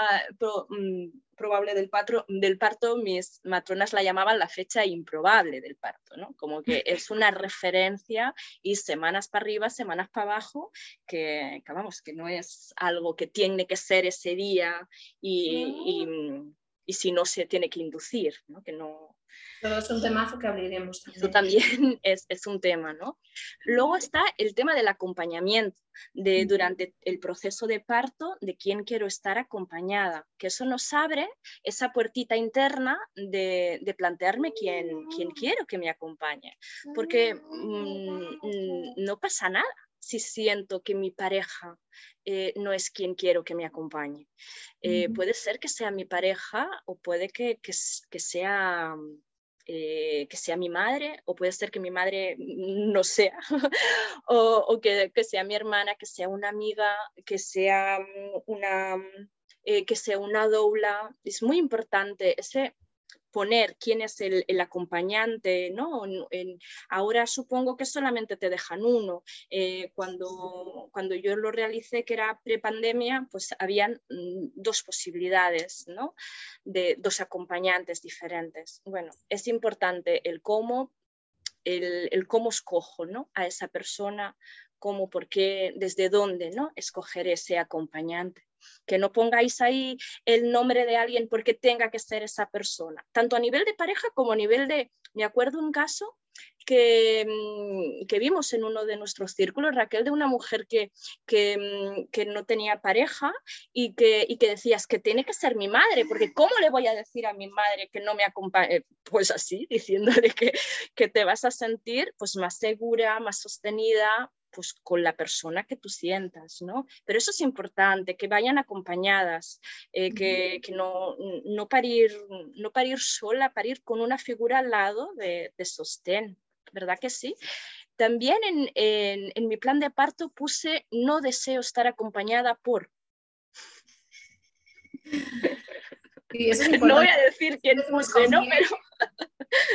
S3: mm, probable del, del parto, mis matronas la llamaban la fecha improbable del parto, ¿no? Como que es una referencia y semanas para arriba, semanas para abajo, que, vamos, que no es algo que tiene que ser ese día y, y, si no se tiene que inducir, ¿no? Que no,
S2: todo es un temazo que abriremos
S3: también. Eso también es, es, un tema, ¿no? Luego está el tema del acompañamiento, de durante el proceso de parto, de quién quiero estar acompañada, que eso nos abre esa puertita interna de, de plantearme quién, quién quiero que me acompañe, porque mm, no pasa nada si siento que mi pareja eh, no es quien quiero que me acompañe. Eh, puede ser que sea mi pareja o puede que, que, que sea eh, que sea mi madre, o puede ser que mi madre no sea, o, que, que, sea mi hermana, que sea una amiga, que sea mm, una, que sea una doula. Es muy importante ese poner quién es el, acompañante, ¿no? ahora supongo que solamente te dejan uno. Eh, cuando, cuando yo lo realicé, que era prepandemia, pues habían mm, dos posibilidades, ¿no? De dos acompañantes diferentes. Bueno, es importante el cómo, el, cómo escojo, ¿no? A esa persona, cómo, por qué, desde dónde, ¿no? Escoger ese acompañante que no pongáis ahí el nombre de alguien porque tenga que ser esa persona, tanto a nivel de pareja como a nivel de, me acuerdo un caso que, mm, que, vimos en uno de nuestros círculos, Raquel, de una mujer que, que, mm, que no tenía pareja y que, y que decías que tiene que ser mi madre, porque ¿cómo le voy a decir a mi madre que no me acompañe? Pues así, diciéndole que, que te vas a sentir pues más segura, más sostenida, pues con la persona que tú sientas, ¿no? Pero eso es importante, que vayan acompañadas, eh, que, no, no, parir, no parir sola, parir con una figura al lado de, sostén, ¿verdad que sí? También en, mi plan de parto puse no deseo estar acompañada por. no voy a decir quién puse, ¿no? Pero...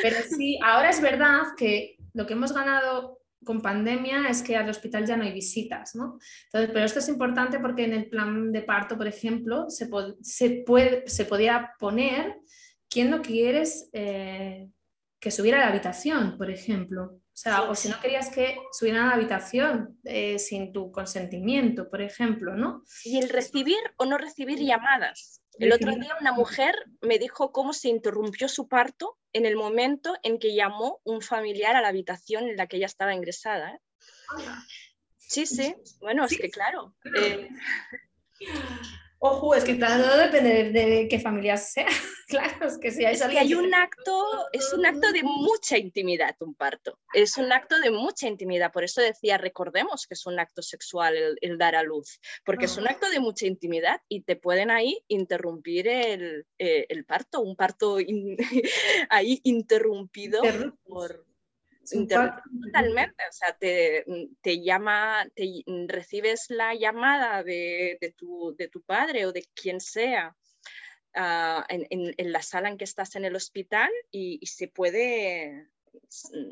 S2: Pero sí, ahora es verdad que lo que hemos ganado con pandemia es que al hospital ya no hay visitas, ¿no? Entonces, pero esto es importante porque en el plan de parto, por ejemplo, se, puede, se podía poner quién no quieres eh, que subiera a la habitación, por ejemplo. O sea, o si no querías que subieran a la habitación eh, sin tu consentimiento, por ejemplo, ¿no?
S3: Y el recibir o no recibir llamadas. El otro día una mujer me dijo cómo se interrumpió su parto en el momento en que llamó un familiar a la habitación en la que ella estaba ingresada. ¿eh? Sí, sí, bueno, es que claro. Eh,
S2: Ojo, es que todo depende de, qué familia sea. claro, es que si hay,
S3: hay un acto, es un acto de mucha intimidad un parto. Es un acto de mucha intimidad. Por eso decía, recordemos que es un acto sexual el, dar a luz, porque es un acto de mucha intimidad y te pueden ahí interrumpir el, eh, parto, un parto ahí interrumpido por Totalmente, o sea, te, te llama, te recibes la llamada de, de, tu, de tu, padre o de quien sea uh, en, en, en, la sala en que estás en el hospital y, y, se puede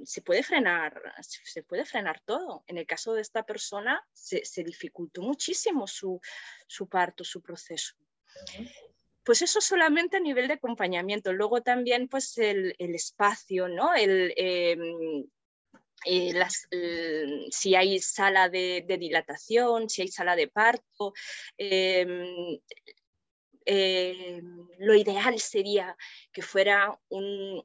S3: se puede frenar, se puede frenar todo. En el caso de esta persona se, se dificultó muchísimo su, su parto, su proceso. Pues eso solamente a nivel de acompañamiento. Luego también pues el, espacio, ¿no? El, em, eh, las, si hay sala de, dilatación, si hay sala de parto. Em, em, lo ideal sería que fuera un,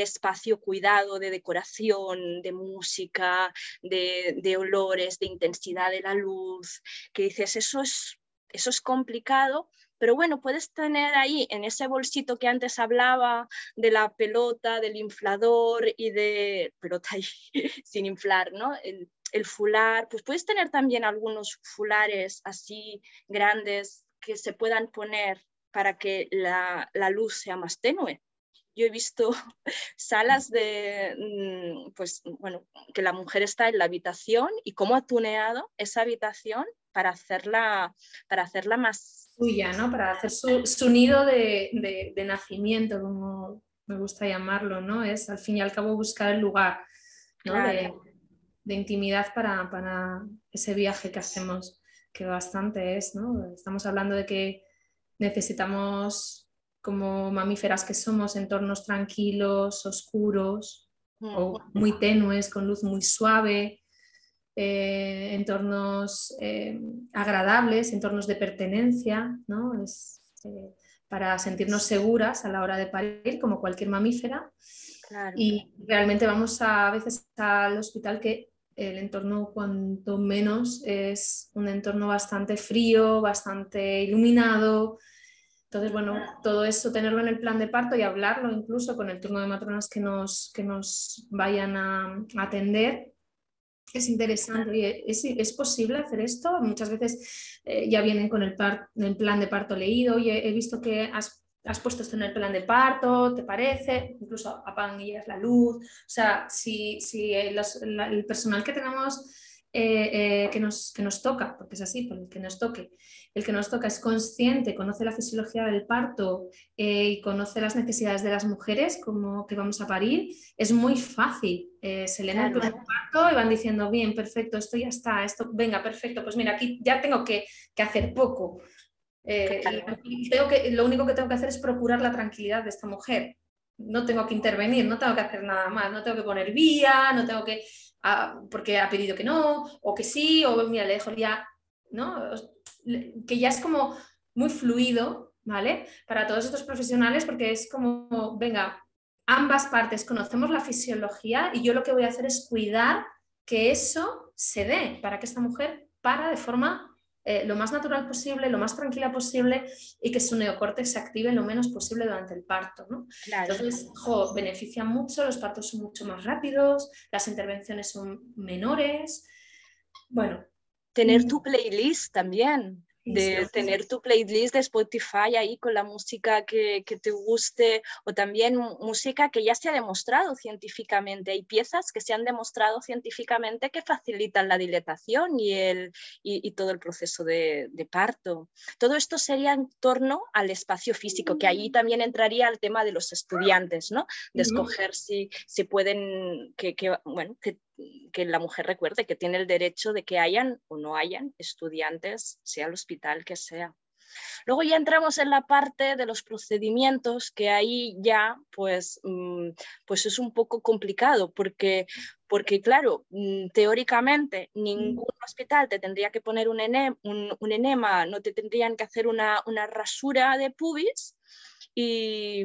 S3: espacio cuidado de decoración, de música, de, de, olores, de intensidad de la luz, que dices, eso es, eso es complicado, pero bueno, puedes tener ahí en ese bolsito que antes hablaba de la pelota, del inflador y de pelota ahí, sin inflar, ¿no? El, fular, pues puedes tener también algunos fulares así grandes que se puedan poner para que la luz sea más tenue yo he visto salas de, mm, pues bueno, que la mujer está en la habitación y cómo ha tuneado esa habitación para hacerla, para hacerla más
S2: suya, ¿no? Para hacer su, nido de, nacimiento, como me gusta llamarlo, ¿no? Es al fin y al cabo buscar el lugar de, intimidad para, ese viaje que hacemos, que bastante es, ¿no? Estamos hablando de que necesitamos, como mamíferas que somos, entornos tranquilos, oscuros o mm. muy tenues, con luz muy suave, eh, entornos eh, agradables, entornos de pertenencia, ¿no? es, eh, para sentirnos seguras a la hora de parir, como cualquier mamífera. Y realmente vamos a, veces al hospital que el entorno cuanto menos es un entorno bastante frío, bastante iluminado. Entonces, bueno, todo eso, tenerlo en el plan de parto y hablarlo incluso con el turno de matronas que nos, que nos vayan a atender, es interesante. ¿Es, ¿Es, posible hacer esto? Muchas veces eh, ya vienen con el, plan de parto leído y he, visto que has has puesto esto en el plan de parto, ¿te parece? Incluso apagan y la luz. O sea, si, si el, personal que tenemos eh, eh, que, nos, que nos toca, porque es así, por el que nos toque, el que nos toca es consciente, conoce la fisiología del parto eh, y conoce las necesidades de las mujeres, como que vamos a parir, es muy fácil. se leen el parto y van diciendo, bien, perfecto, esto ya está, esto, venga, perfecto, pues mira, aquí ya tengo que, que hacer poco. tengo que, lo único que tengo que hacer es procurar la tranquilidad de esta mujer. No tengo que intervenir, no tengo que hacer nada más, no tengo que poner vía, no tengo que porque ha pedido que no, o que sí, o mira, le dejo ya, ¿no? Que ya es como muy fluido, ¿vale? Para todos estos profesionales, porque es como, venga, ambas partes conocemos la fisiología y yo lo que voy a hacer es cuidar que eso se dé para que esta mujer para de forma eh, lo más natural posible, lo más tranquila posible y que su neocórtex se active lo menos posible durante el parto. ¿no? Entonces, jo, beneficia mucho, los partos son mucho más rápidos, las intervenciones son menores. Bueno.
S3: Tener tu playlist también de tener tu playlist de Spotify ahí con la música que, te guste o también música que ya se ha demostrado científicamente. Hay piezas que se han demostrado científicamente que facilitan la dilatación y, el, y, todo el proceso de, parto. Todo esto sería en torno al espacio físico, que ahí también entraría el tema de los estudiantes, ¿no? De escoger si, se pueden, que, bueno, que que la mujer recuerde que tiene el derecho de que hayan o no hayan estudiantes, sea el hospital que sea. Luego ya entramos en la parte de los procedimientos, que ahí ya pues, mm, pues es un poco complicado, porque, porque claro, mm, teóricamente ningún hospital te tendría que poner un, enema, no te tendrían que hacer una, una rasura de pubis, y,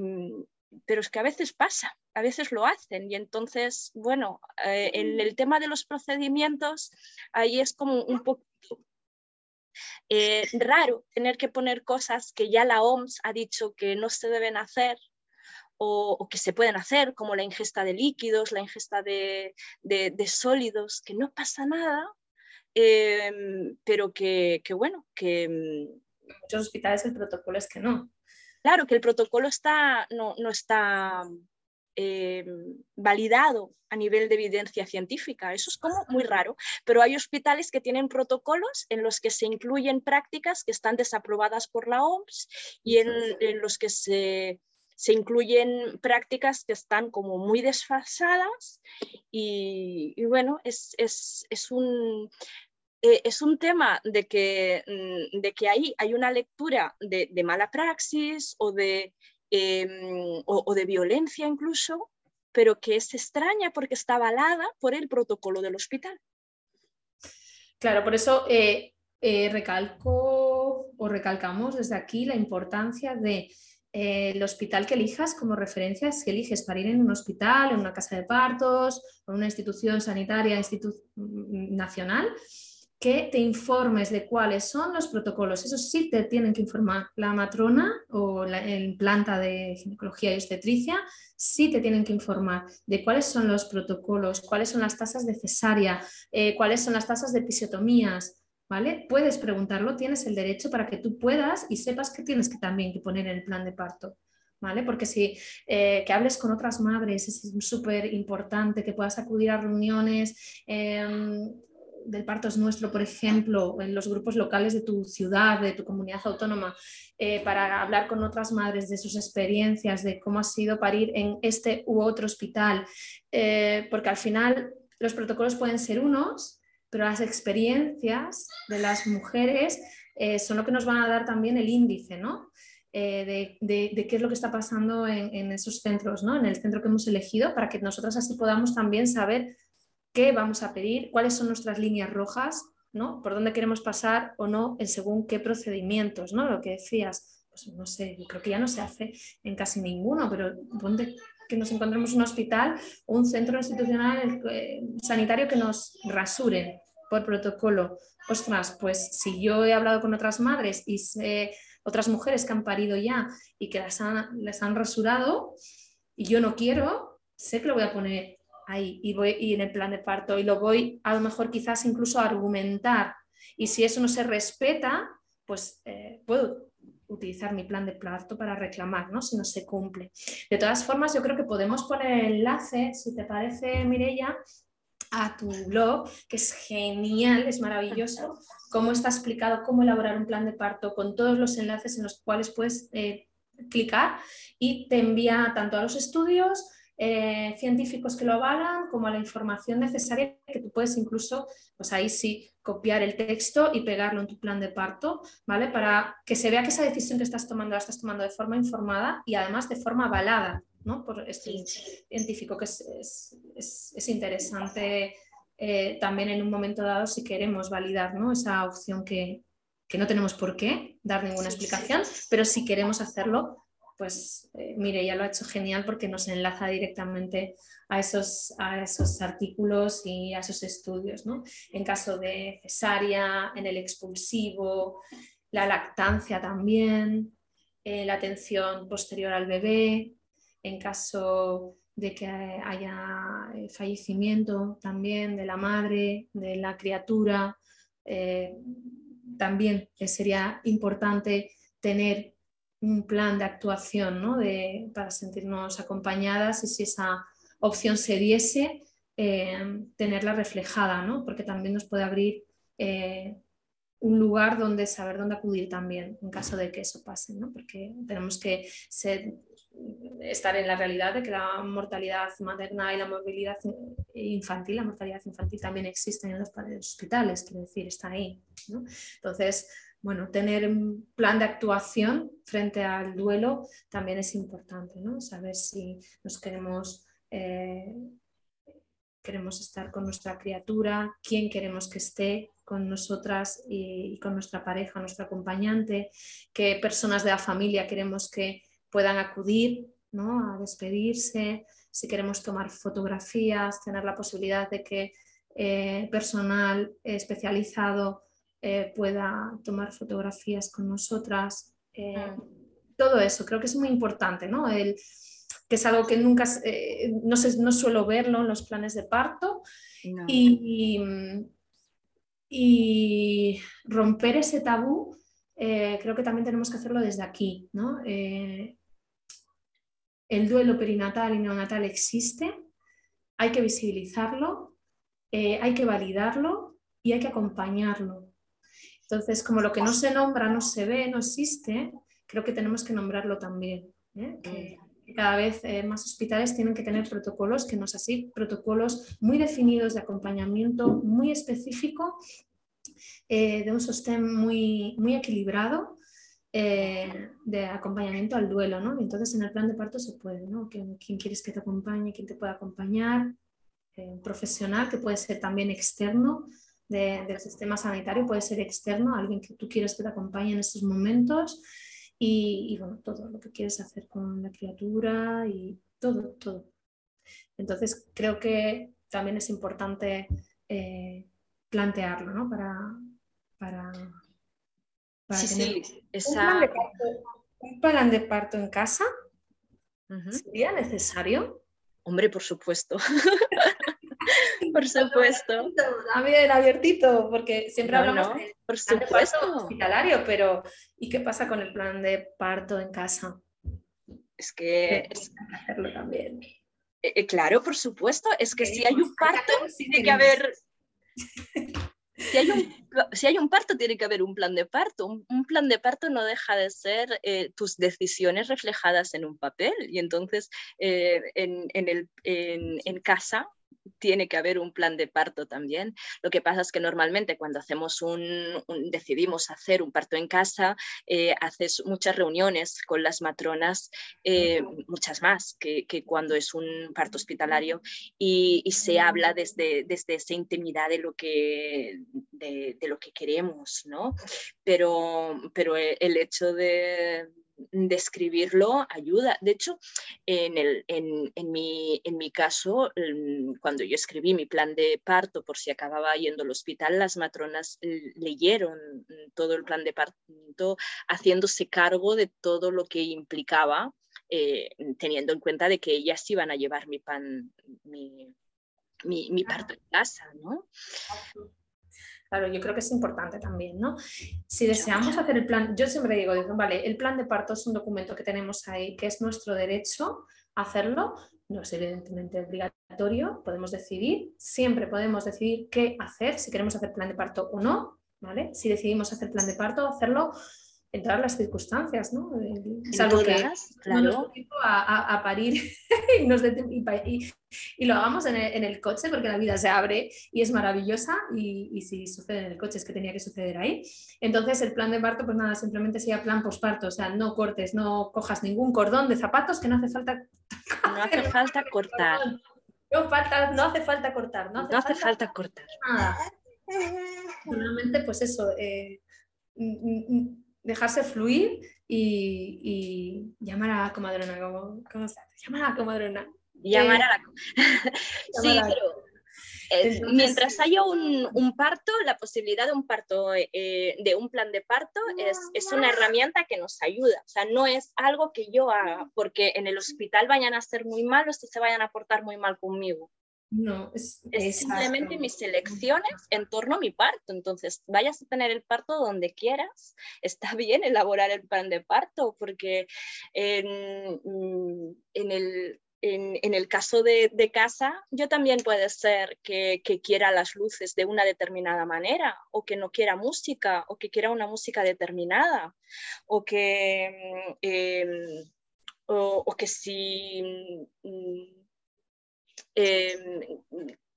S3: pero es que a veces pasa, a veces lo hacen y entonces, bueno, eh, en el tema de los procedimientos, ahí es como un poco eh, raro tener que poner cosas que ya la OMS ha dicho que no se deben hacer o, que se pueden hacer, como la ingesta de líquidos, la ingesta de, sólidos, que no pasa nada, em, pero que, bueno, que... En
S2: muchos hospitales el protocolo es que no.
S3: Claro, que el protocolo está, no, está eh, validado a nivel de evidencia científica. Eso es como muy raro, pero hay hospitales que tienen protocolos en los que se incluyen prácticas que están desaprobadas por la OMS y en, los que se, incluyen prácticas que están como muy desfasadas y, bueno, es, es, un, eh, es un tema de que, mm, de que ahí hay una lectura de, mala praxis o de, em, o, de violencia incluso, pero que es extraña porque está avalada por el protocolo del hospital.
S2: Claro, por eso eh, eh, recalco o recalcamos desde aquí la importancia de el hospital que elijas como referencia, si eliges para ir en un hospital, en una casa de partos, en una institución sanitaria mm, nacional, que te informes de cuáles son los protocolos. Eso sí te tienen que informar la matrona o la, en planta de ginecología y obstetricia, sí te tienen que informar de cuáles son los protocolos, cuáles son las tasas de cesárea, eh, cuáles son las tasas de episiotomías. ¿Vale? Puedes preguntarlo, tienes el derecho para que tú puedas y sepas que tienes que también que poner en el plan de parto. ¿Vale? Porque si eh, que hables con otras madres es súper importante, que puedas acudir a reuniones, em, del parto es nuestro, por ejemplo, en los grupos locales de tu ciudad, de tu comunidad autónoma, eh, para hablar con otras madres de sus experiencias, de cómo ha sido parir en este u otro hospital, eh, porque al final los protocolos pueden ser unos, pero las experiencias de las mujeres eh, son lo que nos van a dar también el índice, ¿no? de, qué es lo que está pasando en, en esos centros, ¿no? en el centro que hemos elegido, para que nosotros así podamos también saber qué vamos a pedir, cuáles son nuestras líneas rojas, ¿no? Por dónde queremos pasar o no, en según qué procedimientos, ¿no? Lo que decías, pues no sé, yo creo que ya no se hace en casi ninguno, pero donde que nos encontremos un hospital o un centro institucional eh, sanitario que nos rasuren por protocolo. Ostras, pues si yo he hablado con otras madres y sé otras mujeres que han parido ya y que las han, les han rasurado y yo no quiero, sé que lo voy a poner ahí y, voy, y en el plan de parto y lo voy a lo mejor quizás incluso a argumentar. Y si eso no se respeta, pues eh, puedo utilizar mi plan de parto para reclamar, ¿no? Si no se cumple. De todas formas, yo creo que podemos poner el enlace, si te parece, Mirella, a tu blog, que es genial, es maravilloso, cómo está explicado cómo elaborar un plan de parto con todos los enlaces en los cuales puedes eh, clicar y te envía tanto a los estudios eh, científicos que lo avalan como a la información necesaria que tú puedes incluso, pues ahí sí, copiar el texto y pegarlo en tu plan de parto, ¿vale? Para que se vea que esa decisión que estás tomando la estás tomando de forma informada y además de forma avalada, ¿no? Por este científico que es, es, interesante eh, también en un momento dado si queremos validar ¿no? esa opción que, que no tenemos por qué dar ninguna explicación, pero si queremos hacerlo, pues eh, mire, ya lo ha hecho genial porque nos enlaza directamente a esos, a esos artículos y a esos estudios. ¿no? En caso de cesárea, en el expulsivo, la lactancia también, eh, la atención posterior al bebé, en caso de que haya eh, fallecimiento también de la madre, de la criatura, también sería importante tener un plan de actuación ¿no? de, para sentirnos acompañadas y si esa opción se diese, eh, tenerla reflejada, ¿no? porque también nos puede abrir eh, un lugar donde saber dónde acudir también en caso de que eso pase, ¿no? porque tenemos que estar en la realidad de que la mortalidad materna y la movilidad infantil, la mortalidad infantil también existen en los hospitales, quiero decir, está ahí. ¿no? Entonces, bueno, tener un plan de actuación frente al duelo también es importante, ¿no? Saber si nos queremos, eh, queremos estar con nuestra criatura, quién queremos que esté con nosotras y, con nuestra pareja, nuestro acompañante, qué personas de la familia queremos que puedan acudir ¿no? a despedirse, si queremos tomar fotografías, tener la posibilidad de que eh, personal especializado eh, pueda tomar fotografías con nosotras. Eh, mm. Todo eso creo que es muy importante, ¿no? El, que es algo que nunca, eh, no, no suelo verlo en los planes de parto. Y, y, romper ese tabú, creo que también tenemos que hacerlo desde aquí, ¿no? el duelo perinatal y neonatal existe, hay que visibilizarlo, hay que validarlo y hay que acompañarlo. Entonces, como lo que no se nombra, no se ve, no existe, creo que tenemos que nombrarlo también. ¿eh? Que, cada vez eh, más hospitales tienen que tener protocolos, que no es así, protocolos muy definidos de acompañamiento, muy específico, eh, de un sostén muy, muy equilibrado. de acompañamiento al duelo, ¿no? entonces en el plan de parto se puede, ¿no? ¿Quién, quieres que te acompañe? ¿Quién te puede acompañar? un profesional que puede ser también externo, del sistema sanitario, puede ser externo, alguien que tú quieres que te acompañe en estos momentos y, bueno, todo lo que quieres hacer con la criatura y todo, todo. Entonces creo que también es importante eh, plantearlo, ¿no? Para, para,
S3: sí, sí,
S2: un, plan de parto, en casa. ¿Sería necesario?
S3: Hombre, por supuesto. por supuesto.
S2: Bien abiertito, porque siempre hablamos de por supuesto. hospitalario, pero ¿y qué pasa con el plan de parto en casa?
S3: Es que
S2: es... hacerlo también.
S3: Eh, eh, claro, por supuesto, es que si hay un parto, tiene que haber... Si hay, un, si hay, un, parto, tiene que haber un plan de parto. Un, plan de parto no deja de ser eh, tus decisiones reflejadas en un papel. Y entonces en, en, el, en, en, casa tiene que haber un plan de parto también. Lo que pasa es que normalmente cuando hacemos un, decidimos hacer un parto en casa, eh, haces muchas reuniones con las matronas, eh, muchas más que, cuando es un parto hospitalario y, se habla desde, desde esa intimidad de lo que, de, de lo que queremos, ¿no? Pero, pero el hecho de, describirlo ayuda. De hecho, en, el, en, en, mi, en, mi, caso, mm, cuando yo escribí mi plan de parto por si acababa yendo al hospital, las matronas leyeron mm, todo el plan de parto haciéndose cargo de todo lo que implicaba, eh, teniendo en cuenta de que ellas iban a llevar mi pan, mi, mi, mi parto en casa, ¿no?
S2: Claro, yo creo que es importante también, ¿no? Si deseamos hacer el plan, yo siempre digo, vale, el plan de parto es un documento que tenemos ahí, que es nuestro derecho a hacerlo, no es evidentemente obligatorio, podemos decidir, siempre podemos decidir qué hacer, si queremos hacer plan de parto o no, ¿vale? Si decidimos hacer plan de parto, hacerlo en todas las circunstancias, ¿no?
S3: Es algo que
S2: no nos a, a, parir y, nos y, y, lo hagamos en el, en el, coche porque la vida se abre y es maravillosa y, si sucede en el coche es que tenía que suceder ahí. Entonces el plan de parto, pues nada, simplemente sería plan posparto, o sea, no cortes, no cojas ningún cordón de zapatos que no hace falta...
S3: No hace falta cortar.
S2: No, falta, no hace falta cortar. No
S3: hace, falta, cortar. Nada.
S2: Normalmente, pues eso, eh, mm, mm, dejarse fluir y, llamar a la comadrona, ¿cómo, cómo se hace? Llamar a la comadrona.
S3: Llamar a la Sí, pero eh, mientras haya un, parto, la posibilidad de un parto, eh, de un plan de parto, es, es, una herramienta que nos ayuda. O sea, no es algo que yo haga porque en el hospital vayan a ser muy malos y se vayan a portar muy mal conmigo.
S2: No,
S3: es, simplemente mis elecciones en torno a mi parto. Entonces, vayas a tener el parto donde quieras. Está bien elaborar el plan de parto porque en, mm, el, en, el caso de, casa, yo también puede ser que, quiera las luces de una determinada manera, o que no quiera música, o que quiera una música determinada, o que, mm, em, o, que si mm,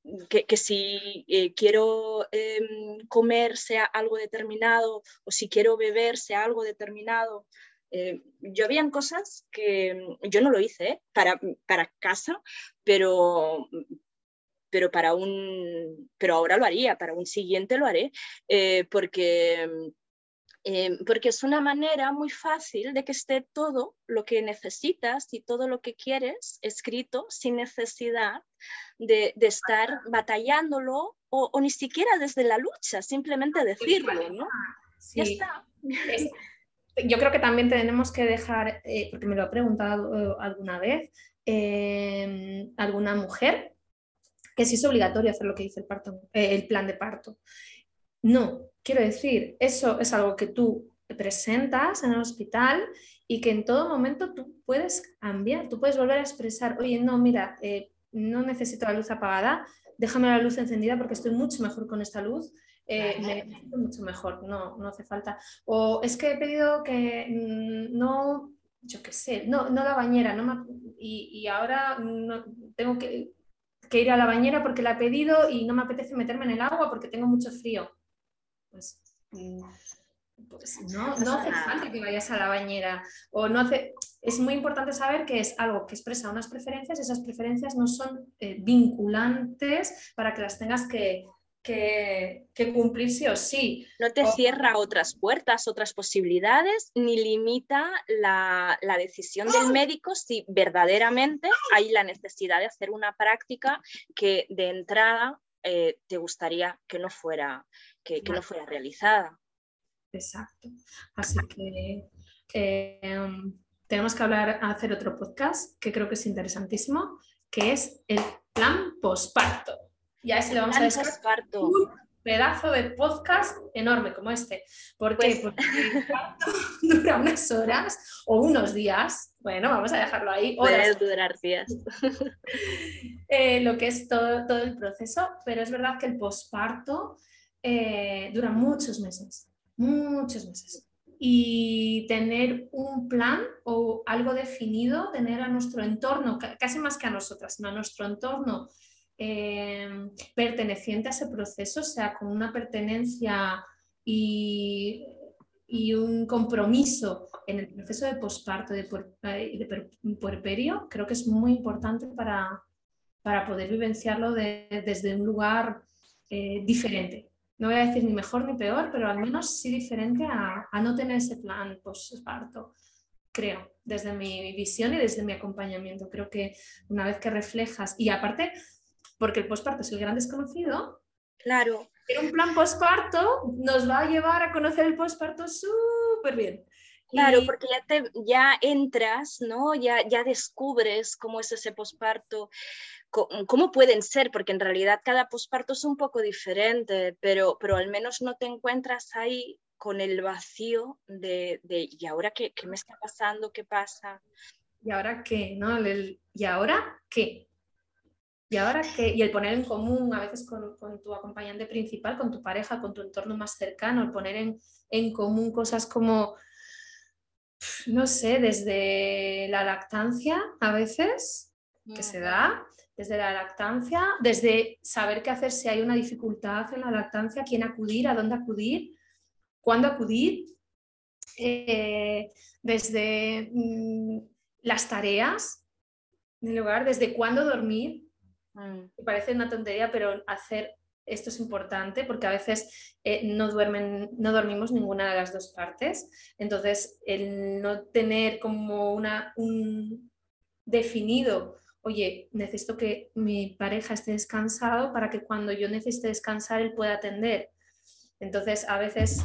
S3: Em, que, si eh, quiero em, comer sea algo determinado o si quiero beber sea algo determinado. Eh, yo habían cosas que em, yo no lo hice ¿eh? para, para casa, pero, pero para un pero ahora lo haría, para un siguiente lo haré, porque Em, porque es una manera muy fácil de que esté todo lo que necesitas y todo lo que quieres escrito sin necesidad de, estar batallándolo o, ni siquiera desde la lucha, simplemente decirlo, ¿no?
S2: yo creo que también tenemos que dejar, eh, porque me lo ha preguntado eh, alguna vez, em, alguna mujer, que si es obligatorio hacer lo que dice el, parto, eh, el plan de parto. No, quiero decir, eso es algo que tú te presentas en el hospital y que en todo momento tú puedes cambiar, tú puedes volver a expresar, oye, no, mira, eh, no necesito la luz apagada, déjame la luz encendida porque estoy mucho mejor con esta luz, eh, me siento mucho mejor, no, no hace falta. O es que he pedido que mm, no, yo qué sé, no, no la bañera, no y, ahora no, tengo que, que ir a la bañera porque la he pedido y no me apetece meterme en el agua porque tengo mucho frío pues, mm, pues no, no hace falta que vayas a la bañera o no hace... Es muy importante saber que es algo que expresa unas preferencias y esas preferencias no son eh, vinculantes para que las tengas que, que, cumplir sí o sí.
S3: No te cierra otras puertas, otras posibilidades, ni limita la, la, decisión del médico si verdaderamente hay la necesidad de hacer una práctica que de entrada eh, te gustaría que no fuera, que, no fuera realizada.
S2: Exacto. Así que em, tenemos que hablar, hacer otro podcast que creo que es interesantísimo, que es el plan posparto. Y a ese le vamos a descargar un pedazo de podcast enorme como este. ¿Por qué? Pues Porque el parto dura unas horas o unos días. Bueno, vamos a dejarlo ahí.
S3: Puede durar días.
S2: Eh, lo que es todo, todo el proceso, pero es verdad que el posparto eh, dura muchos meses, muchos meses. Y tener un plan o algo definido, tener a nuestro entorno, casi más que a nosotras, sino a nuestro entorno eh, perteneciente a ese proceso, o sea, con una pertenencia y, y un compromiso en el proceso de posparto, de, de puerperio, creo que es muy importante para, para poder vivenciarlo desde un lugar eh, diferente no voy a decir ni mejor ni peor, pero al menos sí diferente a, no tener ese plan postparto, creo, desde mi visión y desde mi acompañamiento. Creo que una vez que reflejas, y aparte, porque el postparto es el gran desconocido,
S3: claro.
S2: un plan postparto nos va a llevar a conocer el postparto súper bien.
S3: Claro, porque ya, te, ya entras, ¿no? Ya, ya descubres cómo es ese posparto, cómo pueden ser, porque en realidad cada posparto es un poco diferente, pero, pero al menos no te encuentras ahí con el vacío de, ¿y ahora qué, qué, me está pasando? ¿Qué pasa?
S2: ¿Y ahora qué? ¿No? ¿Y ahora qué? ¿Y ahora qué? Y el poner en común a veces con, con, tu acompañante principal, con tu pareja, con tu entorno más cercano, el poner en, en común cosas como, no sé, desde la lactancia a veces, que se da, desde la lactancia, desde saber qué hacer si hay una dificultad en la lactancia, quién acudir, a dónde acudir, cuándo acudir, eh, desde mm, las tareas del hogar, desde cuándo dormir. Mm. Me parece una tontería, pero hacer esto es importante porque a veces eh, no, duermen, no dormimos ninguna de las dos partes. Entonces, el no tener como una, un definido oye, necesito que mi pareja esté descansado para que cuando yo necesite descansar él pueda atender. Entonces, a veces,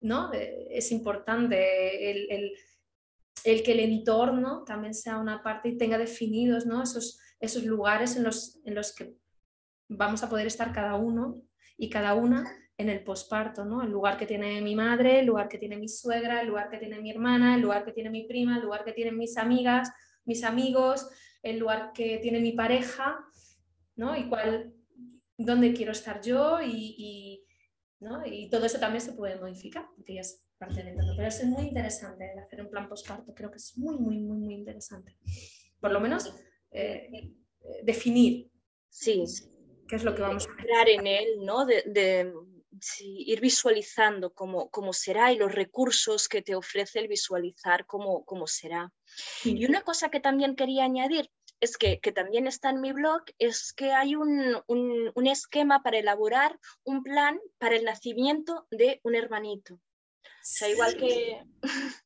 S2: ¿no? Eh, es importante el, que el entorno también sea una parte y tenga definidos, ¿no? Esos, esos lugares en los, en los que vamos a poder estar cada uno y cada una en el posparto, ¿no? El lugar que tiene mi madre, el lugar que tiene mi suegra, el lugar que tiene mi hermana, el lugar que tiene mi prima, el lugar que tienen mis amigas, mis amigos, el lugar que tiene mi pareja, ¿no? Y cuál, dónde quiero estar yo y, ¿no? y todo eso también se puede modificar, porque ya es parte del entorno. Pero es muy interesante el hacer un plan postparto, creo que es muy, muy, muy, muy interesante. Por lo menos eh, definir.
S3: Sí.
S2: ¿Qué es lo que vamos a
S3: hacer? en él, ¿no? De, ir visualizando cómo, cómo, será y los recursos que te ofrece el visualizar cómo, cómo será. Y una cosa que también quería añadir es que, que también está en mi blog, es que hay un, un, un, esquema para elaborar un plan para el nacimiento de un hermanito. O sea, igual que,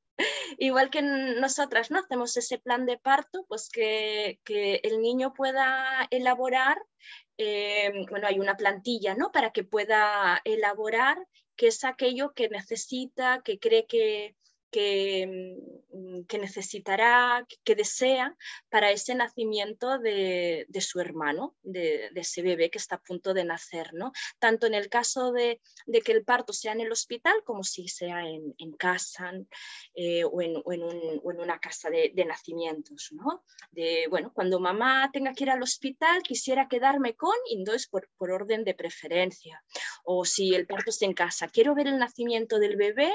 S3: igual que nosotras no hacemos ese plan de parto, pues que, que el niño pueda elaborar eh, bueno, hay una plantilla, ¿no? Para que pueda elaborar qué es aquello que necesita, que cree que, que, mm, que necesitará, que desea para ese nacimiento de, su hermano, de, ese bebé que está a punto de nacer, ¿no? Tanto en el caso de, que el parto sea en el hospital como si sea en, casa eh, o, en, una casa de, nacimientos, ¿no? De, bueno, cuando mamá tenga que ir al hospital, quisiera quedarme con, y por, por orden de preferencia. O si el parto es en casa, quiero ver el nacimiento del bebé,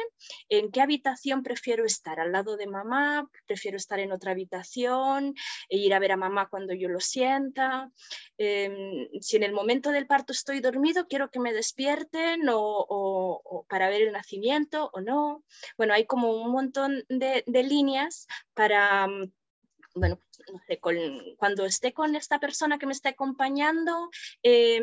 S3: ¿en qué habitación prefiero estar al lado de mamá, prefiero estar en otra habitación, e ir a ver a mamá cuando yo lo sienta. Em, si en el momento del parto estoy dormido, quiero que me despierten o, para ver el nacimiento o no. Bueno, hay como un montón de líneas para bueno, no sé, cuando esté con esta persona que me está acompañando, eh,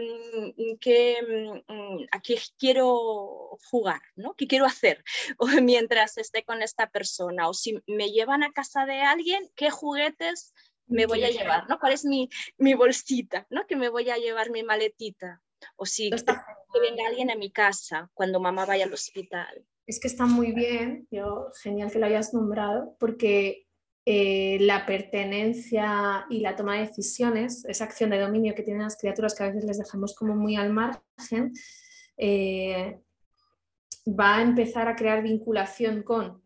S3: que, mm, a qué quiero jugar, ¿no? ¿Qué quiero hacer o mientras esté con esta persona? O si me llevan a casa de alguien, ¿qué juguetes me voy a llevar? ¿no? ¿Cuál es mi, mi bolsita? ¿no? Que me voy a llevar mi maletita. O si que venga alguien a mi casa cuando mamá vaya al hospital.
S2: Es que está muy bien, yo, genial que lo hayas nombrado, porque eh, la pertenencia y la toma de decisiones, esa acción de dominio que tienen las criaturas que a veces les dejamos como muy al margen, eh, va a empezar a crear vinculación con,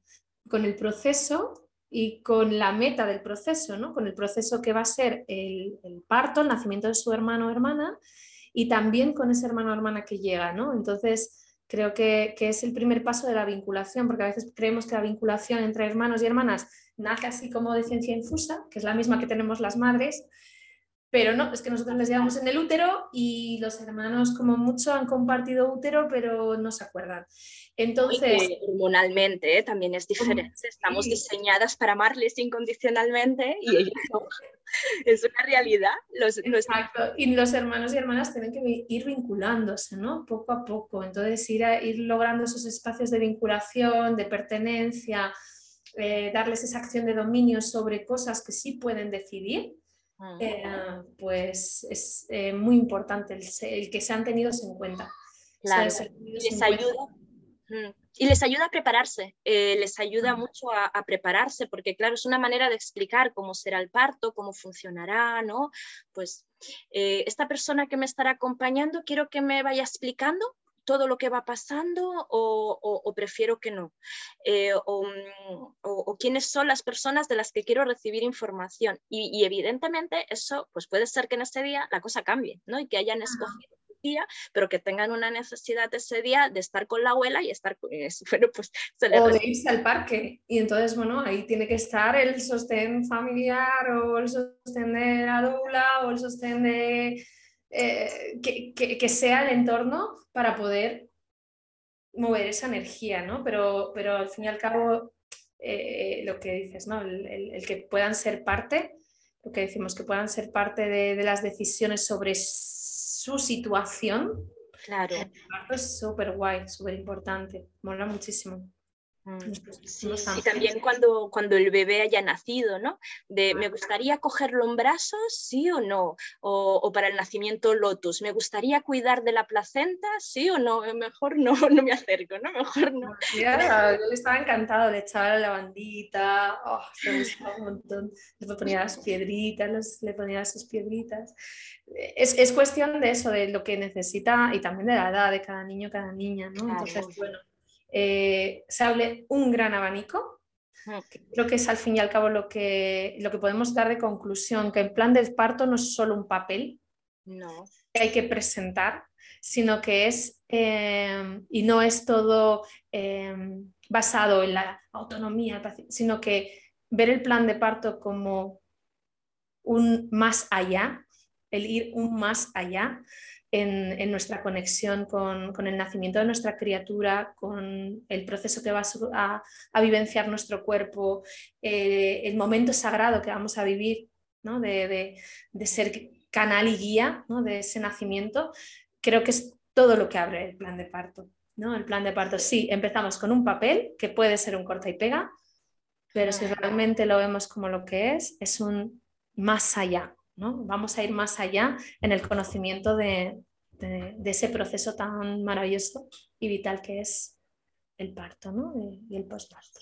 S2: con, el proceso y con la meta del proceso, ¿no? con el proceso que va a ser el, parto, el nacimiento de su hermano o hermana y también con ese hermano o hermana que llega. ¿no? Entonces, creo que, que es el primer paso de la vinculación, porque a veces creemos que la vinculación entre hermanos y hermanas nace así como de ciencia infusa, que es la misma que tenemos las madres, pero no, es que nosotros les llevamos en el útero y los hermanos como mucho han compartido útero, pero no se acuerdan. Entonces,
S3: hormonalmente ¿eh? también es diferente. Estamos diseñadas para amarles incondicionalmente y ellos Es una realidad. Los,
S2: Exacto. Y los hermanos y hermanas tienen que ir vinculándose, ¿no? Poco a poco. Entonces, ir, a, ir logrando esos espacios de vinculación, de pertenencia, eh, darles esa acción de dominio sobre cosas que sí pueden decidir, eh, pues es eh, muy importante el, que sean tenidos en cuenta.
S3: y les ayuda. Y les ayuda a prepararse, les ayuda mucho a, prepararse, porque claro, es una manera de explicar cómo será el parto, cómo funcionará, ¿no? Pues eh, esta persona que me estará acompañando, quiero que me vaya explicando todo lo que va pasando o, prefiero que no? Eh, mm, o, quiénes son las personas de las que quiero recibir información? Y, evidentemente eso pues puede ser que en ese día la cosa cambie ¿no? y que hayan escogido día, pero que tengan una necesidad ese día de estar con la abuela y estar con eso. pues
S2: o de irse al parque. Y entonces, bueno, ahí tiene que estar el sostén familiar o el sostén de la doula o el sostén de eh, que, sea el entorno para poder mover esa energía, ¿no? Pero, pero al fin y al cabo, eh, lo que dices, ¿no? El, que puedan ser parte, lo que decimos, que puedan ser parte de, de las decisiones sobre su situación.
S3: Claro.
S2: Es súper guay, súper importante, mola muchísimo.
S3: Mm, y también cuando, cuando el bebé haya nacido, ¿no? De me gustaría cogerlo en brazos, sí o no, o, para el nacimiento lotus, me gustaría cuidar de la placenta, sí o no, mejor no, no me acerco, ¿no? Mejor no.
S2: yo estaba encantado, le echaba la lavandita, oh, me gustaba un montón, le ponía las piedritas, le ponía sus piedritas. Es, es, cuestión de eso, de lo que necesita y también de la edad de cada niño, cada niña, ¿no? Entonces, bueno eh, se hable un gran abanico. Creo que es al fin y al cabo lo que, lo que podemos dar de conclusión, que el plan del parto no es solo un papel
S3: no.
S2: que hay que presentar, sino que es, eh, y no es todo eh, basado en la autonomía, sino que ver el plan de parto como un más allá, el ir un más allá, en, nuestra conexión con, el nacimiento de nuestra criatura, con el proceso que va a, vivenciar nuestro cuerpo, eh, el momento sagrado que vamos a vivir, de, ser canal y guía de ese nacimiento, creo que es todo lo que abre el plan de parto. ¿no? El plan de parto, sí, empezamos con un papel que puede ser un corta y pega, pero si realmente lo vemos como lo que es, es un más allá, Vamos a ir más allá en el conocimiento de, de, ese proceso tan maravilloso y vital que es el parto ¿no? y, y el postparto.